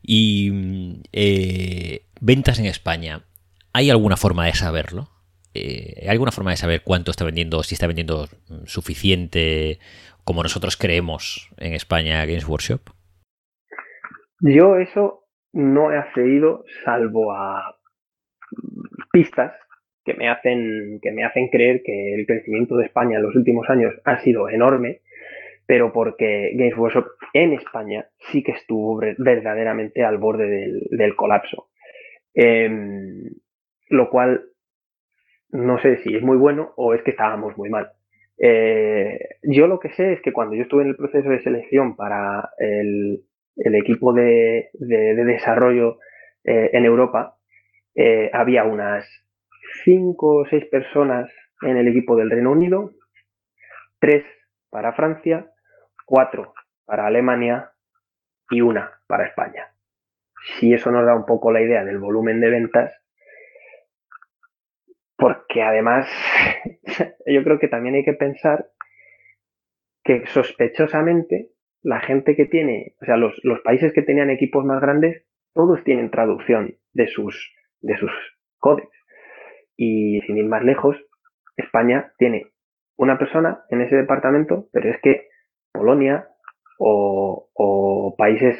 Y eh, ventas en España, ¿hay alguna forma de saberlo? Eh, ¿Hay alguna forma de saber cuánto está vendiendo, si está vendiendo suficiente como nosotros creemos en España Games Workshop? Yo eso no he accedido salvo a pistas que me hacen que me hacen creer que el crecimiento de España en los últimos años ha sido enorme, pero porque Games Workshop en España sí que estuvo verdaderamente al borde del, colapso. Em, lo cual no sé si es muy bueno o es que estábamos muy mal. Eh, yo lo que sé es que cuando yo estuve en el proceso de selección para el, el equipo de, desarrollo eh, en Europa, eh, había unas cinco o seis personas en el equipo del Reino Unido, tres para Francia, cuatro para Alemania y una para España. Si eso nos da un poco la idea del volumen de ventas, porque además yo creo que también hay que pensar que sospechosamente la gente que tiene, o sea, los, países que tenían equipos más grandes, todos tienen traducción de sus, de sus. Y sin ir más lejos, España tiene una persona en ese departamento, pero es que Polonia o, o países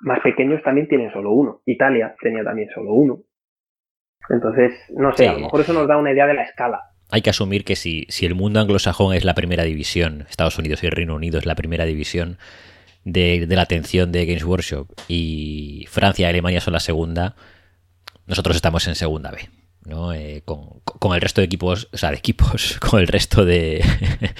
más pequeños también tienen solo uno. Italia tenía también solo uno. Entonces, no sé, a lo mejor eso nos da una idea de la escala hay que asumir que si, si el mundo anglosajón es la primera división, Estados Unidos y Reino Unido es la primera división de, la atención de Games Workshop y Francia y Alemania son la segunda, nosotros estamos en segunda B. ¿no? Eh, con, el resto de equipos, o sea, de equipos, con el resto de,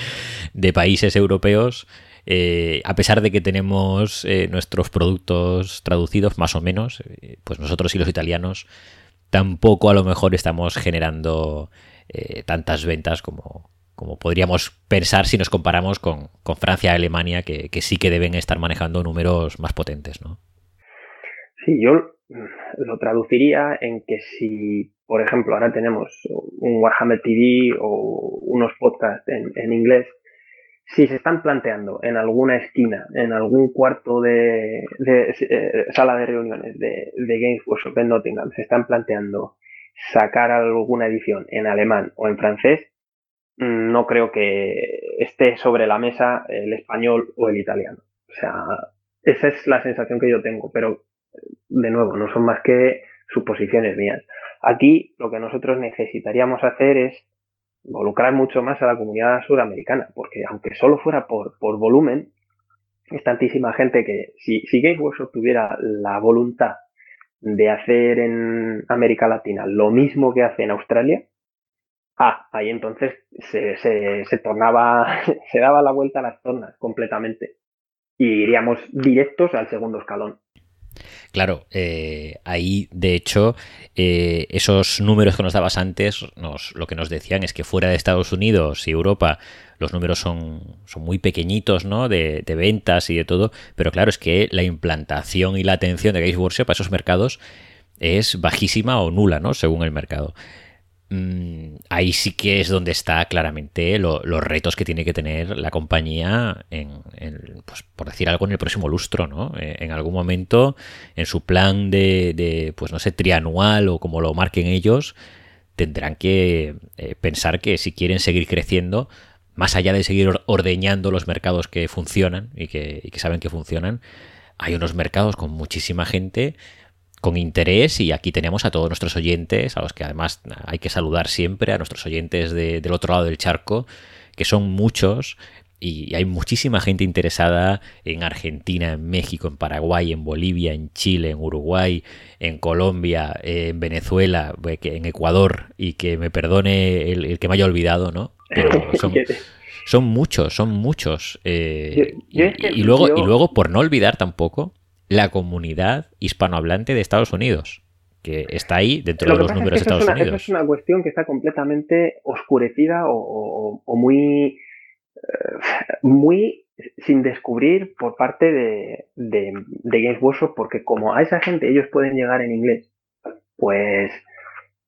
de países europeos, eh, a pesar de que tenemos eh, nuestros productos traducidos, más o menos, pues nosotros y los italianos tampoco a lo mejor estamos generando eh, tantas ventas como, como podríamos pensar si nos comparamos con, Francia y Alemania, que, sí que deben estar manejando números más potentes, ¿no? Sí, yo lo traduciría en que si, por ejemplo, ahora tenemos un Warhammer TV o unos podcasts en, inglés, si se están planteando en alguna esquina, en algún cuarto de, eh, sala de reuniones de, de Games Workshop en Nottingham, se están planteando sacar alguna edición en alemán o en francés, mm, no creo que esté sobre la mesa el español o el italiano. O sea, esa es la sensación que yo tengo, pero de nuevo, no son más que suposiciones mías. Aquí lo que nosotros necesitaríamos hacer es involucrar mucho más a la comunidad suramericana, porque aunque solo fuera por, por volumen, es tantísima gente que si, si tuviera la voluntad de hacer en América Latina lo mismo que hace en Australia, ah, ahí entonces se, se, se tornaba, se daba la vuelta a las zonas completamente y iríamos directos al segundo escalón. Claro, eh, ahí de hecho eh, esos números que nos dabas antes, nos, lo que nos decían es que fuera de Estados Unidos y Europa los números son, son muy pequeñitos, ¿no? De, de, ventas y de todo, pero claro, es que la implantación y la atención de Games Workshop a esos mercados es bajísima o nula, ¿no? Según el mercado. Mm, ahí sí que es donde está claramente los retos que tiene que tener la compañía en, pues, por decir algo, en el próximo lustro, ¿no? Eh, en algún momento, en su plan de, pues no sé, trianual o como lo marquen ellos, tendrán que eh, pensar que si quieren seguir creciendo, más allá de seguir ordeñando los mercados que funcionan y que saben que funcionan, hay unos mercados con muchísima gente con interés y aquí tenemos a todos nuestros oyentes, a los que además hay que saludar siempre, a nuestros oyentes del otro lado del charco, que son muchos y hay muchísima gente interesada en Argentina, en México, en Paraguay, en Bolivia, en Chile, en Uruguay, en Colombia, en Venezuela, en Ecuador y que me perdone el, que me haya olvidado, ¿no? Pero son, son muchos, son muchos. Eh, y, luego, y luego, por no olvidar tampoco, la comunidad hispanohablante de Estados Unidos, que está ahí dentro de los números de Estados Unidos. Eso es una cuestión que está completamente oscurecida o, muy, eh, muy sin descubrir por parte de, de, Games Workshop, porque como a esa gente ellos pueden llegar en inglés, pues,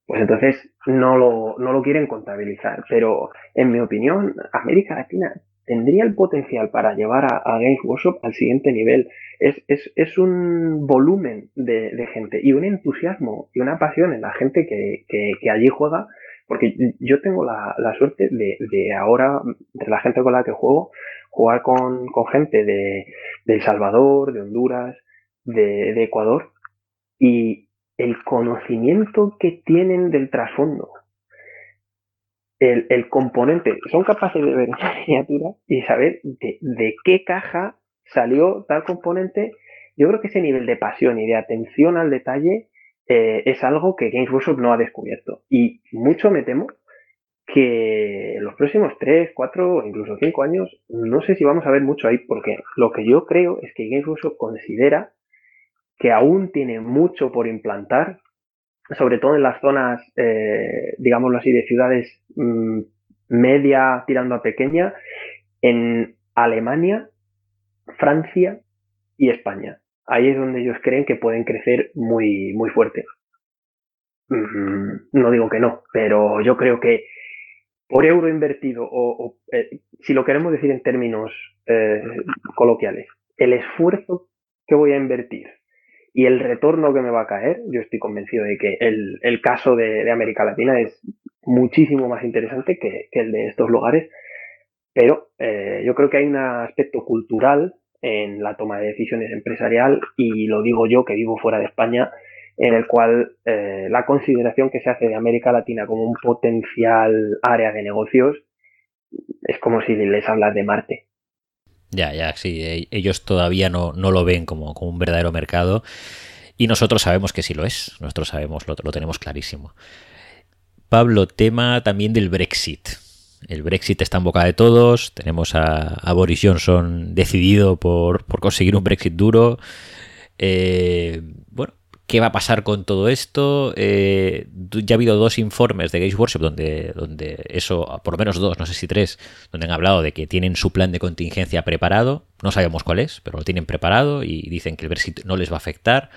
pues entonces no lo, no lo quieren contabilizar. Pero en mi opinión, América Latina tendría el potencial para llevar a, Games Workshop al siguiente nivel. Es, es, es un volumen de, de, gente y un entusiasmo y una pasión en la gente que, que, que allí juega, porque yo tengo la, la suerte de, de, ahora, de la gente con la que juego, jugar con, con gente de, de El Salvador, de Honduras, de, de Ecuador, y el conocimiento que tienen del trasfondo, el, el, componente, son capaces de ver una miniatura y saber de, de, qué caja salió tal componente. Yo creo que ese nivel de pasión y de atención al detalle eh, es algo que Games Workshop no ha descubierto. Y mucho me temo que los próximos 3, 4 o incluso 5 años, no sé si vamos a ver mucho ahí, porque lo que yo creo es que Games Workshop considera que aún tiene mucho por implantar sobre todo en las zonas, eh, digámoslo así, de ciudades mm, media tirando a pequeña, en Alemania, Francia y España. Ahí es donde ellos creen que pueden crecer muy, muy fuerte. Mm, no digo que no, pero yo creo que por euro invertido, o, eh, si lo queremos decir en términos eh, coloquiales, el esfuerzo que voy a invertir y el retorno que me va a caer, yo estoy convencido de que el, caso de, América Latina es muchísimo más interesante que, que el de estos lugares, pero eh, yo creo que hay un aspecto cultural en la toma de decisiones empresarial y lo digo yo que vivo fuera de España, en el cual eh, la consideración que se hace de América Latina como un potencial área de negocios es como si les hablas de Marte. Ya, ya, sí. E, ellos todavía no, no lo ven como, como, un verdadero mercado. Y nosotros sabemos que sí lo es. Nosotros sabemos, lo, lo tenemos clarísimo. Pablo, tema también del Brexit. El Brexit está en boca de todos. Tenemos a, Boris Johnson decidido por, por, conseguir un Brexit duro. Eh, bueno, ¿Qué va a pasar con todo esto? Eh, ya ha habido dos informes de Games Workshop donde, donde eso, por lo menos dos, no sé si tres, donde han hablado de que tienen su plan de contingencia preparado. No sabemos cuál es, pero lo tienen preparado y dicen que el Brexit no les va a afectar.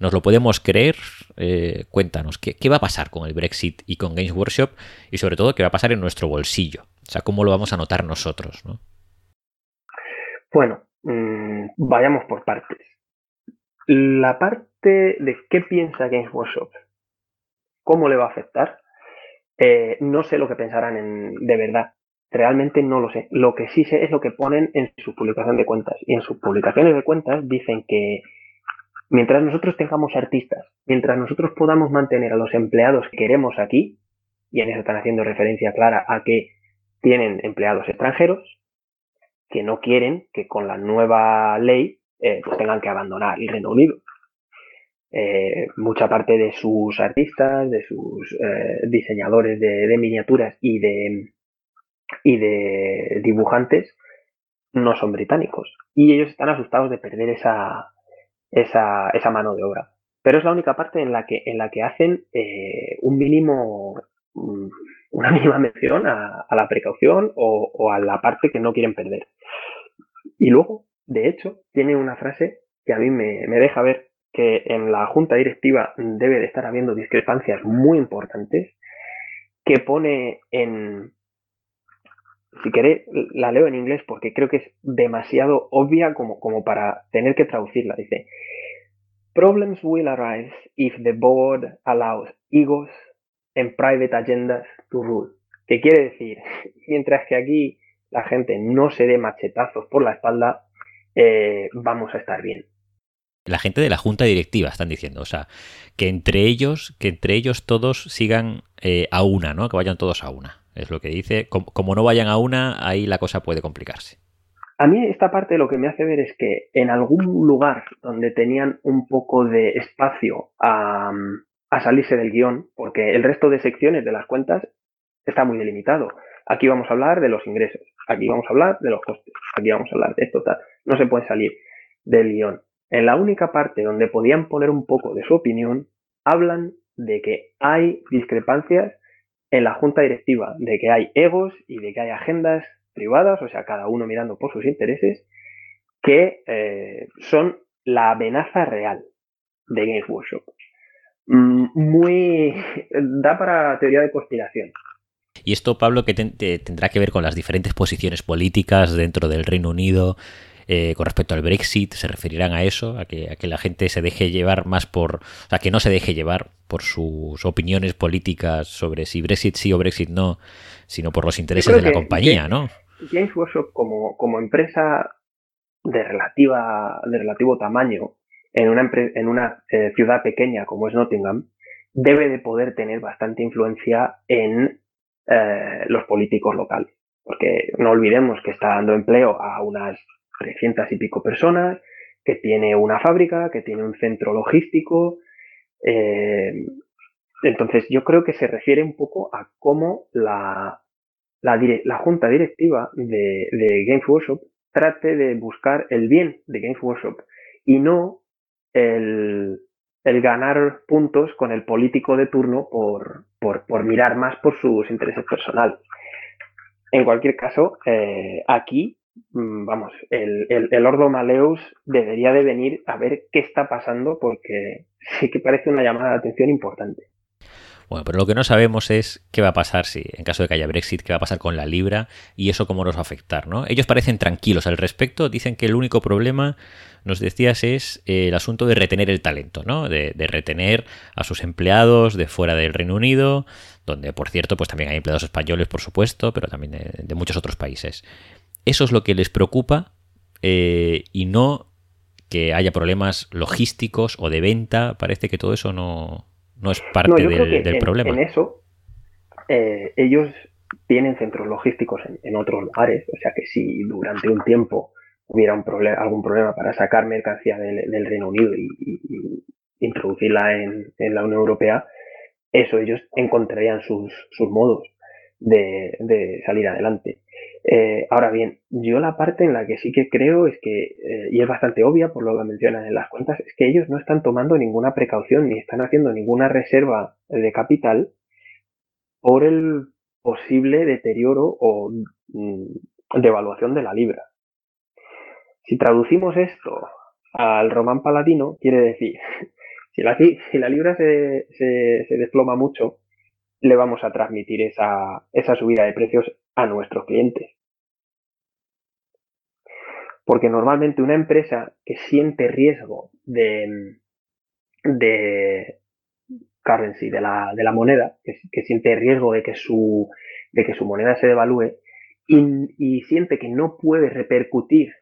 ¿Nos lo podemos creer? Eh, cuéntanos, ¿qué, ¿qué, va a pasar con el Brexit y con Games Workshop? Y sobre todo, ¿qué va a pasar en nuestro bolsillo? O sea, ¿cómo lo vamos a notar nosotros? ¿no? Bueno, mmm, vayamos por partes. La parte de qué piensa Games Workshop cómo le va a afectar. Eh, no sé lo que pensarán en, de verdad. Realmente no lo sé. Lo que sí sé es lo que ponen en su publicación de cuentas. Y en sus publicaciones de cuentas dicen que mientras nosotros tengamos artistas, mientras nosotros podamos mantener a los empleados que queremos aquí, y en eso están haciendo referencia clara a que tienen empleados extranjeros que no quieren que con la nueva ley eh, pues tengan que abandonar el Reino Unido. Eh, mucha parte de sus artistas, de sus eh, diseñadores de, miniaturas y de, y de dibujantes no son británicos. Y ellos están asustados de perder esa, esa, esa mano de obra. Pero es la única parte en la que, en la que hacen un mínimo Mm, una mínima mención a, la precaución o, a la parte que no quieren perder. Y luego, de hecho, tiene una frase que a mí me, deja ver que en la junta directiva debe de estar habiendo discrepancias muy importantes, que pone en, si queréis, la leo en inglés porque creo que es demasiado obvia como, como para tener que traducirla. Dice, Problems will arise if the board allows egos en private agendas to rule. ¿Qué quiere decir? Mientras que aquí la gente no se dé machetazos por la espalda, eh, vamos a estar bien. La gente de la junta directiva están diciendo, o sea, que entre ellos, que entre ellos todos sigan eh, a una, ¿no? Que vayan todos a una. Es lo que dice. Como, no vayan a una, ahí la cosa puede complicarse. A mí esta parte lo que me hace ver es que en algún lugar donde tenían un poco de espacio a, a salirse del guion, porque el resto de secciones de las cuentas está muy delimitado. Aquí vamos a hablar de los ingresos, aquí vamos a hablar de los costes, aquí vamos a hablar de esto, tal. No se puede salir del guion. En la única parte donde podían poner un poco de su opinión, hablan de que hay discrepancias en la junta directiva, de que hay egos y de que hay agendas privadas, o sea, cada uno mirando por sus intereses, que eh, son la amenaza real de Games Workshop. Mm, muy... da para teoría de conspiración. Y esto, Pablo, que tendrá que ver con las diferentes posiciones políticas dentro del Reino Unido eh, con respecto al Brexit, se referirán a eso, a que, a que la gente se deje llevar más por, o sea, que no se deje llevar por sus opiniones políticas sobre si Brexit sí o Brexit no, sino por los intereses de la compañía, ¿no? James Workshop como, como empresa de relativa de relativo tamaño en una, en una eh, ciudad pequeña como es Nottingham, debe de poder tener bastante influencia en eh, los políticos locales. Porque no olvidemos que está dando empleo a unas 300 y pico personas, que tiene una fábrica, que tiene un centro logístico. Eh, entonces yo creo que se refiere un poco a cómo la, la, junta directiva de, Games Workshop trate de buscar el bien de Games Workshop y no el, ganar puntos con el político de turno por, por, mirar más por sus intereses personales. En cualquier caso, eh, aquí, vamos, el, el, el, Ordo Maleus debería de venir a ver qué está pasando porque sí que parece una llamada de atención importante. Bueno, pero lo que no sabemos es qué va a pasar si, en caso de que haya Brexit, qué va a pasar con la libra y eso cómo nos va a afectar, ¿no? Ellos parecen tranquilos al respecto, dicen que el único problema, nos decías, es eh, el asunto de retener el talento, ¿no? De, retener a sus empleados de fuera del Reino Unido, donde, por cierto, pues también hay empleados españoles, por supuesto, pero también de, muchos otros países. Eso es lo que les preocupa eh, y no que haya problemas logísticos o de venta. Parece que todo eso no, no es parte del, problema. En eso, eh, ellos tienen centros logísticos en, otros lugares, o sea que si durante un tiempo hubiera un algún problema para sacar mercancía del, Reino Unido y, introducirla en, la Unión Europea, eso ellos encontrarían sus, modos de, salir adelante. Eh, ahora bien, yo la parte en la que sí que creo es que, eh, y es bastante obvia por lo que mencionan en las cuentas, es que ellos no están tomando ninguna precaución ni están haciendo ninguna reserva de capital por el posible deterioro o mm, devaluación de la libra. Si traducimos esto al román palatino, quiere decir, si la, si la libra se, se, desploma mucho, le vamos a transmitir esa, esa subida de precios a nuestros clientes. Porque normalmente una empresa que siente riesgo de, de, currency, de la, de la moneda, que, siente riesgo de que su, de que su moneda se devalúe y, siente que no puede repercutir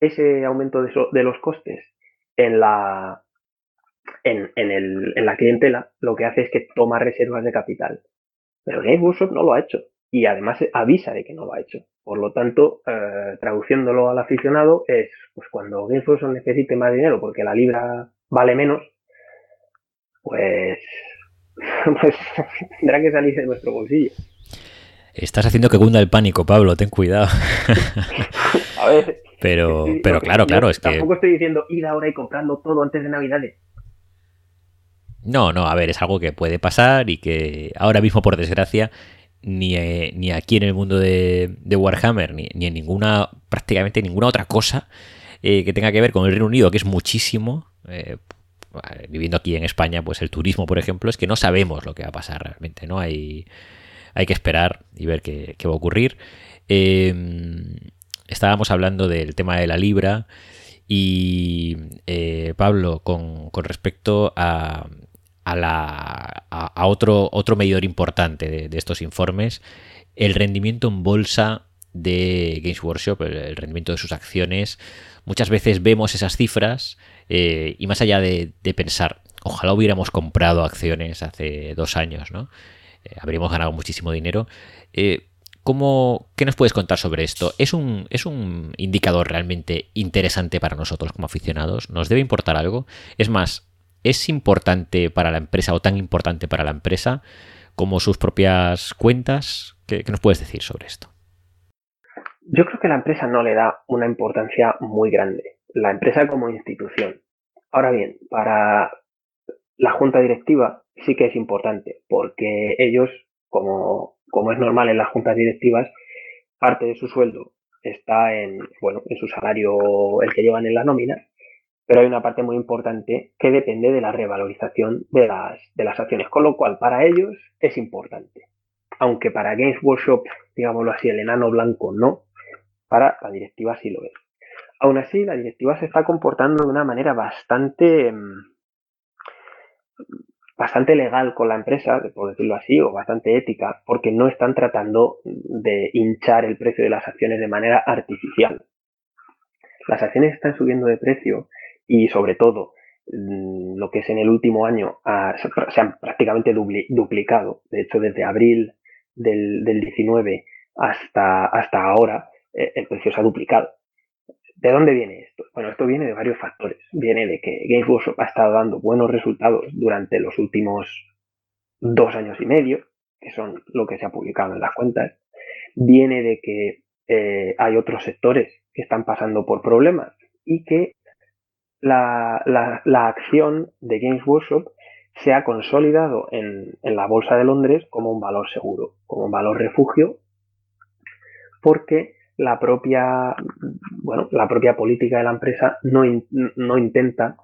ese aumento de, de los costes en la, en, en, el, en, la clientela, lo que hace es que toma reservas de capital. Pero Games Workshop no lo ha hecho y además avisa de que no lo ha hecho. Por lo tanto, eh, traduciéndolo al aficionado, es pues cuando Games Workshop necesite más dinero porque la libra vale menos, pues, pues tendrá que salir de nuestro bolsillo. Estás haciendo que cunda el pánico, Pablo, ten cuidado. A ver. Pero, pero claro, claro, es que. Tampoco estoy diciendo ir ahora y comprando todo antes de Navidades. No, no, a ver, es algo que puede pasar y que ahora mismo, por desgracia, ni, eh, ni aquí en el mundo de, Warhammer, ni, en ninguna, prácticamente ninguna otra cosa eh, que tenga que ver con el Reino Unido, que es muchísimo. Eh, viviendo aquí en España, pues el turismo, por ejemplo, es que no sabemos lo que va a pasar realmente, ¿no? Hay, hay que esperar y ver qué, va a ocurrir. estábamos hablando del tema de la libra y Pablo, con, con respecto a, a, otro, otro medidor importante de, estos informes, el rendimiento en bolsa de Games Workshop, el, rendimiento de sus acciones. Muchas veces vemos esas cifras eh, y más allá de, pensar, ojalá hubiéramos comprado acciones hace dos años, ¿no? Eh, habríamos ganado muchísimo dinero. Eh, ¿cómo, ¿Qué nos puedes contar sobre esto? ¿Es un, ¿Es un indicador realmente interesante para nosotros como aficionados? ¿Nos debe importar algo? Es más, es importante para la empresa o tan importante para la empresa como sus propias cuentas? ¿Qué, nos puedes decir sobre esto? Yo creo que la empresa no le da una importancia muy grande. La empresa como institución. Ahora bien, para la junta directiva sí que es importante, porque ellos, como, es normal en las juntas directivas, parte de su sueldo está en, bueno, en su salario, el que llevan en la nómina, pero hay una parte muy importante que depende de la revalorización de las, de las acciones, con lo cual para ellos es importante. Aunque para Games Workshop, digámoslo así, el enano blanco no, para la directiva sí lo es. Aún así, la directiva se está comportando de una manera bastante, mm, bastante legal con la empresa, por decirlo así, o bastante ética, porque no están tratando de hinchar el precio de las acciones de manera artificial. Las acciones están subiendo de precio y sobre todo mm, lo que es en el último año se han prácticamente duplicado. De hecho, desde abril del, 19 hasta, hasta ahora, eh, el precio se ha duplicado. ¿De dónde viene esto? Bueno, esto viene de varios factores. Viene de que Games Workshop ha estado dando buenos resultados durante los últimos dos años y medio, que son lo que se ha publicado en las cuentas. Viene de que eh, hay otros sectores que están pasando por problemas y que la, la, acción de Games Workshop se ha consolidado en, en, la Bolsa de Londres como un valor seguro, como un valor refugio, porque la propia, bueno, la propia política de la empresa no, no intenta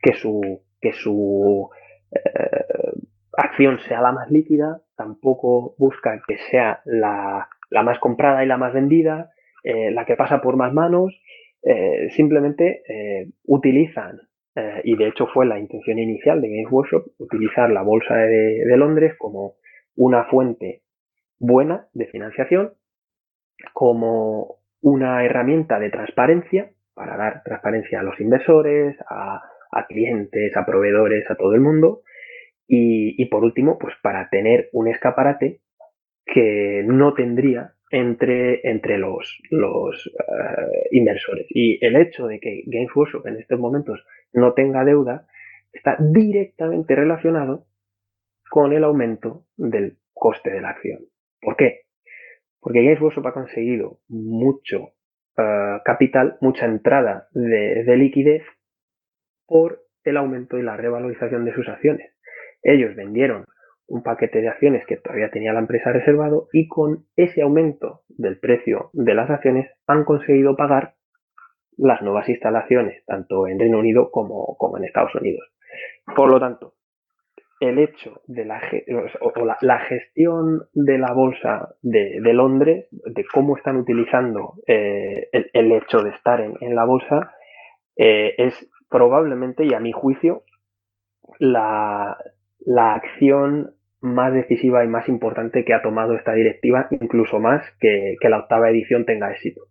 que su, que su eh, acción sea la más líquida, tampoco busca que sea la, la más comprada y la más vendida, eh, la que pasa por más manos, eh, simplemente eh, utilizan, eh, y de hecho fue la intención inicial de Games Workshop, utilizar la Bolsa de, Londres como una fuente buena de financiación, como una herramienta de transparencia para dar transparencia a los inversores, a, clientes, a proveedores, a todo el mundo. Y, y, por último, pues para tener un escaparate que no tendría entre, entre los, los eh, inversores. Y el hecho de que Games Workshop en estos momentos no tenga deuda está directamente relacionado con el aumento del coste de la acción. ¿Por qué? Porque Games Workshop ha conseguido mucho eh, capital, mucha entrada de, de liquidez por el aumento y la revalorización de sus acciones. Ellos vendieron un paquete de acciones que todavía tenía la empresa reservado y con ese aumento del precio de las acciones han conseguido pagar las nuevas instalaciones, tanto en Reino Unido como, como en Estados Unidos. Por lo tanto, el hecho de la, o la, gestión de la bolsa de, Londres, de cómo están utilizando eh, el, hecho de estar en, la bolsa, eh, es probablemente, y a mi juicio, la, la acción más decisiva y más importante que ha tomado esta directiva, incluso más que, la octava edición tenga éxito.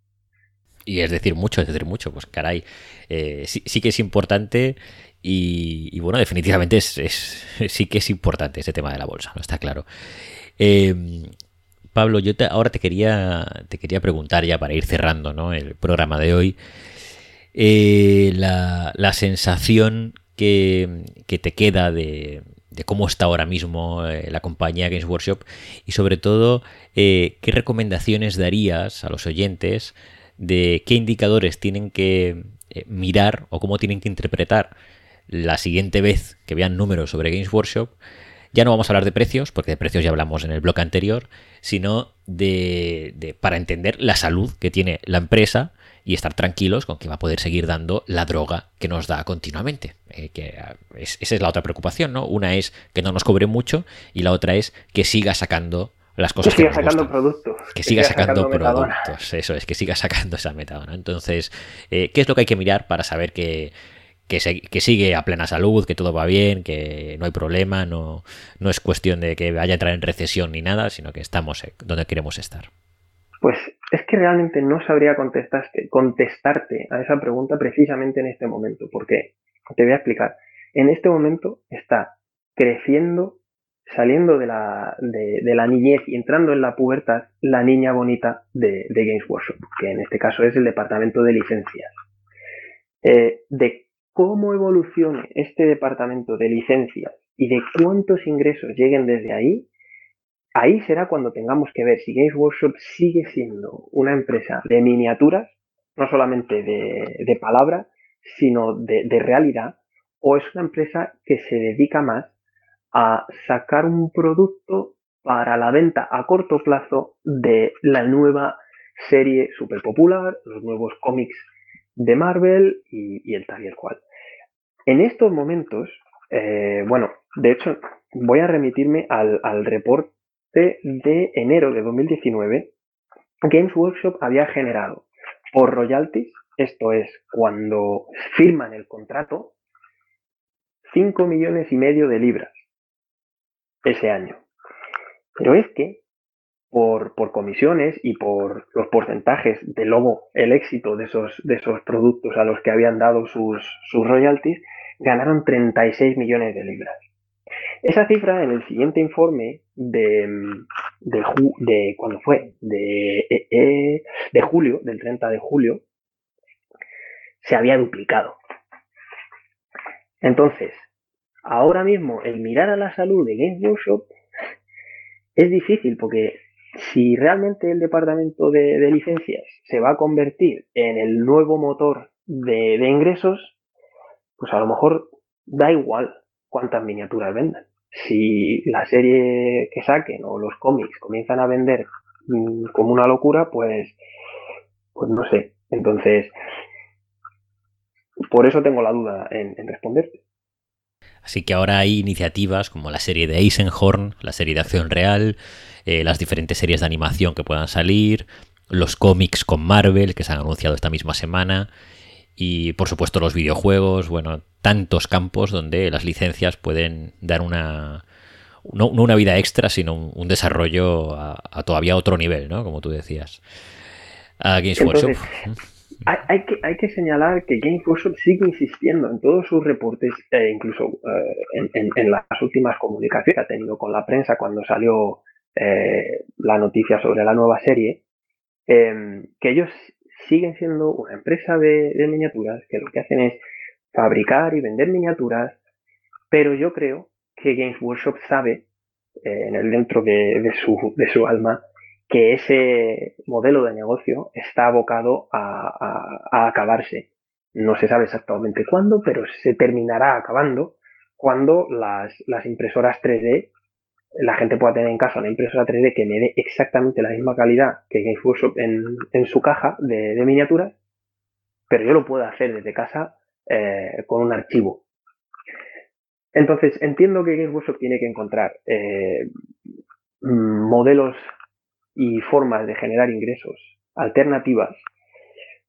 Y es decir mucho, es decir mucho, pues caray, eh, sí, que es importante y, bueno, definitivamente es, sí que es importante ese tema de la bolsa, ¿no? Está claro. Eh, Pablo, yo ahora te quería, te quería preguntar ya para ir cerrando ¿no? el programa de hoy, eh, la, sensación que, te queda de, cómo está ahora mismo eh, la compañía Games Workshop y sobre todo qué recomendaciones darías a los oyentes de qué indicadores tienen que mirar o cómo tienen que interpretar la siguiente vez que vean números sobre Games Workshop, ya no vamos a hablar de precios, porque de precios ya hablamos en el bloque anterior, sino de, para entender la salud que tiene la empresa y estar tranquilos con que va a poder seguir dando la droga que nos da continuamente. Eh, que esa es la otra preocupación, ¿no? Una es que no nos cobre mucho y la otra es que siga sacando las cosas que, siga sacando productos que, siga, sacando, productos eso es que siga sacando esa metadona entonces eh, qué es lo que hay que mirar para saber que que, sigue a plena salud, que todo va bien, que no hay problema, no, no es cuestión de que vaya a entrar en recesión ni nada, sino que estamos eh, donde queremos estar. Pues es que realmente no sabría contestarte, a esa pregunta precisamente en este momento, porque te voy a explicar. En este momento está creciendo, saliendo de la, de, la niñez y entrando en la pubertad la niña bonita de, Games Workshop, que en este caso es el departamento de licencias. Eh, de cómo evolucione este departamento de licencias y de cuántos ingresos lleguen desde ahí, ahí será cuando tengamos que ver si Games Workshop sigue siendo una empresa de miniaturas, no solamente de, palabra, sino de, realidad, o es una empresa que se dedica más a sacar un producto para la venta a corto plazo de la nueva serie super popular, los nuevos cómics de Marvel y, el tal y el cual. En estos momentos, eh, bueno, de hecho, voy a remitirme al, reporte de enero de 2019. Games Workshop había generado por royalties, esto es, cuando firman el contrato, 5 millones y medio de libras ese año. Pero es que por, comisiones y por los porcentajes de luego el éxito de esos, de esos productos a los que habían dado sus, sus royalties, ganaron 36 millones de libras. Esa cifra en el siguiente informe de, de, de cuando fue, de, eh, eh, de julio, del 30 de julio, se había duplicado. Entonces, ahora mismo el mirar a la salud de Games Workshop es difícil porque si realmente el departamento de, licencias se va a convertir en el nuevo motor de ingresos, pues a lo mejor da igual cuántas miniaturas vendan. Si la serie que saquen o los cómics comienzan a vender mm, como una locura, pues, pues no sé. Entonces, por eso tengo la duda en, responderte. Así que ahora hay iniciativas como la serie de Eisenhorn, la serie de acción real, eh, las diferentes series de animación que puedan salir, los cómics con Marvel que se han anunciado esta misma semana y por supuesto los videojuegos, bueno, tantos campos donde las licencias pueden dar una, no, una vida extra, sino un, desarrollo a, todavía otro nivel, ¿no? Como tú decías. A Games Workshop. Hay, que, hay que señalar que Games Workshop sigue insistiendo en todos sus reportes, e incluso eh, en, las últimas comunicaciones que ha tenido con la prensa cuando salió eh, la noticia sobre la nueva serie, que ellos siguen siendo una empresa de, miniaturas que lo que hacen es fabricar y vender miniaturas, pero yo creo que Games Workshop sabe, eh, en el dentro de, su, de su alma, que ese modelo de negocio está abocado a, acabarse. No se sabe exactamente cuándo, pero se terminará acabando cuando las, las impresoras 3D la gente pueda tener en casa una impresora 3D que me dé exactamente la misma calidad que Games Workshop en, su caja de, miniaturas, pero yo lo puedo hacer desde casa eh, con un archivo. Entonces, entiendo que Games Workshop tiene que encontrar eh, modelos y formas de generar ingresos alternativas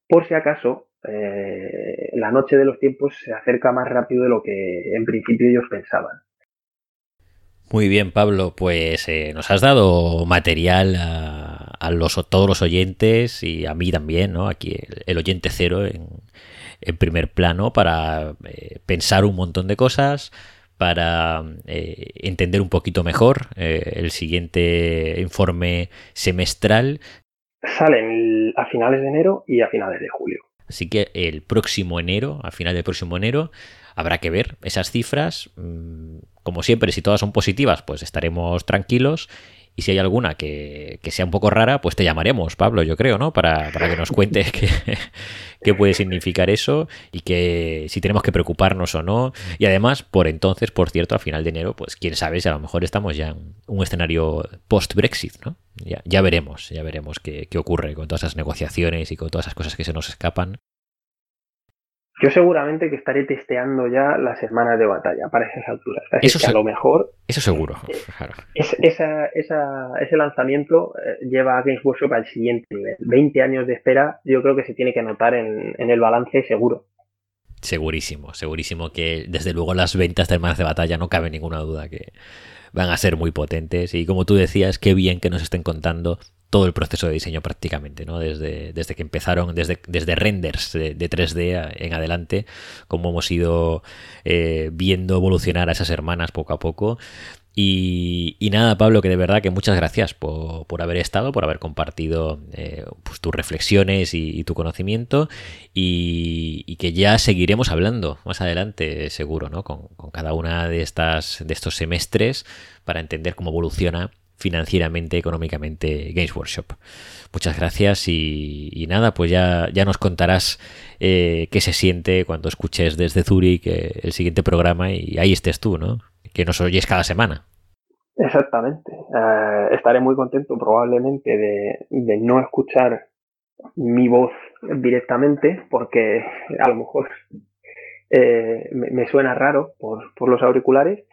por si acaso eh, la noche de los tiempos se acerca más rápido de lo que en principio ellos pensaban. Muy bien, Pablo, pues eh, nos has dado material a, los, todos los oyentes y a mí también, ¿no? Aquí el, oyente cero en, primer plano para eh, pensar un montón de cosas, para eh, entender un poquito mejor el siguiente informe semestral. Salen a finales de enero y a finales de julio. Así que el próximo enero, a final del próximo enero, habrá que ver esas cifras. Como siempre, si todas son positivas, pues estaremos tranquilos. Y si hay alguna que, sea un poco rara, pues te llamaremos, Pablo, yo creo, ¿no? Para, que nos cuentes qué, puede significar eso y que si tenemos que preocuparnos o no. Y además, por entonces, por cierto, a final de enero, pues quién sabe si a lo mejor estamos ya en un escenario post-Brexit, ¿no? Ya, ya veremos, ya veremos qué, qué ocurre con todas esas negociaciones y con todas esas cosas que se nos escapan yo seguramente que estaré testeando ya las semanas de batalla para esas alturas. Así eso que a lo mejor. Eso seguro. ese lanzamiento eh, lleva a Games Workshop al siguiente nivel. 20 años de espera, yo creo que se tiene que notar en, el balance seguro. Segurísimo, segurísimo que desde luego las ventas de Semanas de batalla no cabe ninguna duda que van a ser muy potentes. Y como tú decías, qué bien que nos estén contando todo el proceso de diseño prácticamente, ¿no? Desde, desde que empezaron, desde, desde renders de, 3D en adelante, como hemos ido eh, viendo evolucionar a esas hermanas poco a poco. Y, nada, Pablo, que de verdad que muchas gracias por, haber estado, por haber compartido eh, pues, tus reflexiones y, tu conocimiento y, que ya seguiremos hablando más adelante, seguro, ¿no? Con, con cada una de, estas, de estos semestres para entender cómo evoluciona financieramente, económicamente Games Workshop. Muchas gracias y, nada, pues ya, ya nos contarás eh, qué se siente cuando escuches desde Zurich eh, el siguiente programa y ahí estés tú, ¿no? Que nos oyes cada semana. Exactamente. Eh, estaré muy contento probablemente de, no escuchar mi voz directamente porque a lo mejor me, suena raro por, por los auriculares,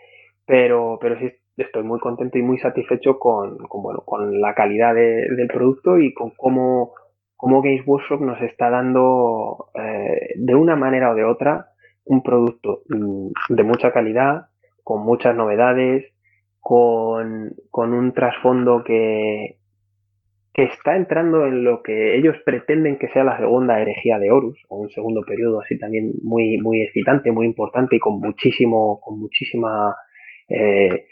pero, pero sí estoy muy contento y muy satisfecho con, bueno, con la calidad del producto y con cómo, cómo Games Workshop nos está dando eh, de una manera o de otra un producto mm, de mucha calidad, con muchas novedades, con, con un trasfondo que, que está entrando en lo que ellos pretenden que sea la segunda herejía de Horus, o un segundo periodo así también muy, muy excitante, muy importante y con muchísimo, con muchísima eh,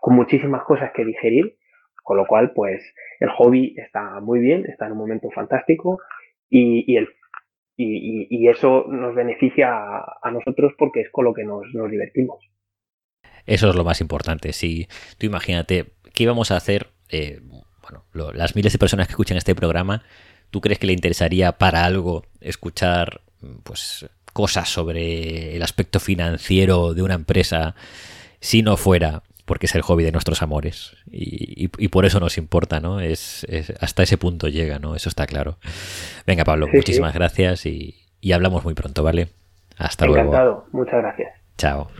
con muchísimas cosas que digerir, con lo cual, pues, el hobby está muy bien, está en un momento fantástico y, el, y, eso nos beneficia a, nosotros porque es con lo que nos, divertimos. Eso es lo más importante. Si tú imagínate, ¿qué íbamos a hacer? Eh, bueno, las miles de personas que escuchan este programa, ¿tú crees que le interesaría para algo escuchar pues cosas sobre el aspecto financiero de una empresa si no fuera porque es el hobby de nuestros amores y, por eso nos importa, ¿no? Es, hasta ese punto llega, ¿no? Eso está claro. Venga, Pablo, muchísimas gracias y, hablamos muy pronto, ¿vale? Hasta Encantado. luego. Muchas gracias. Chao.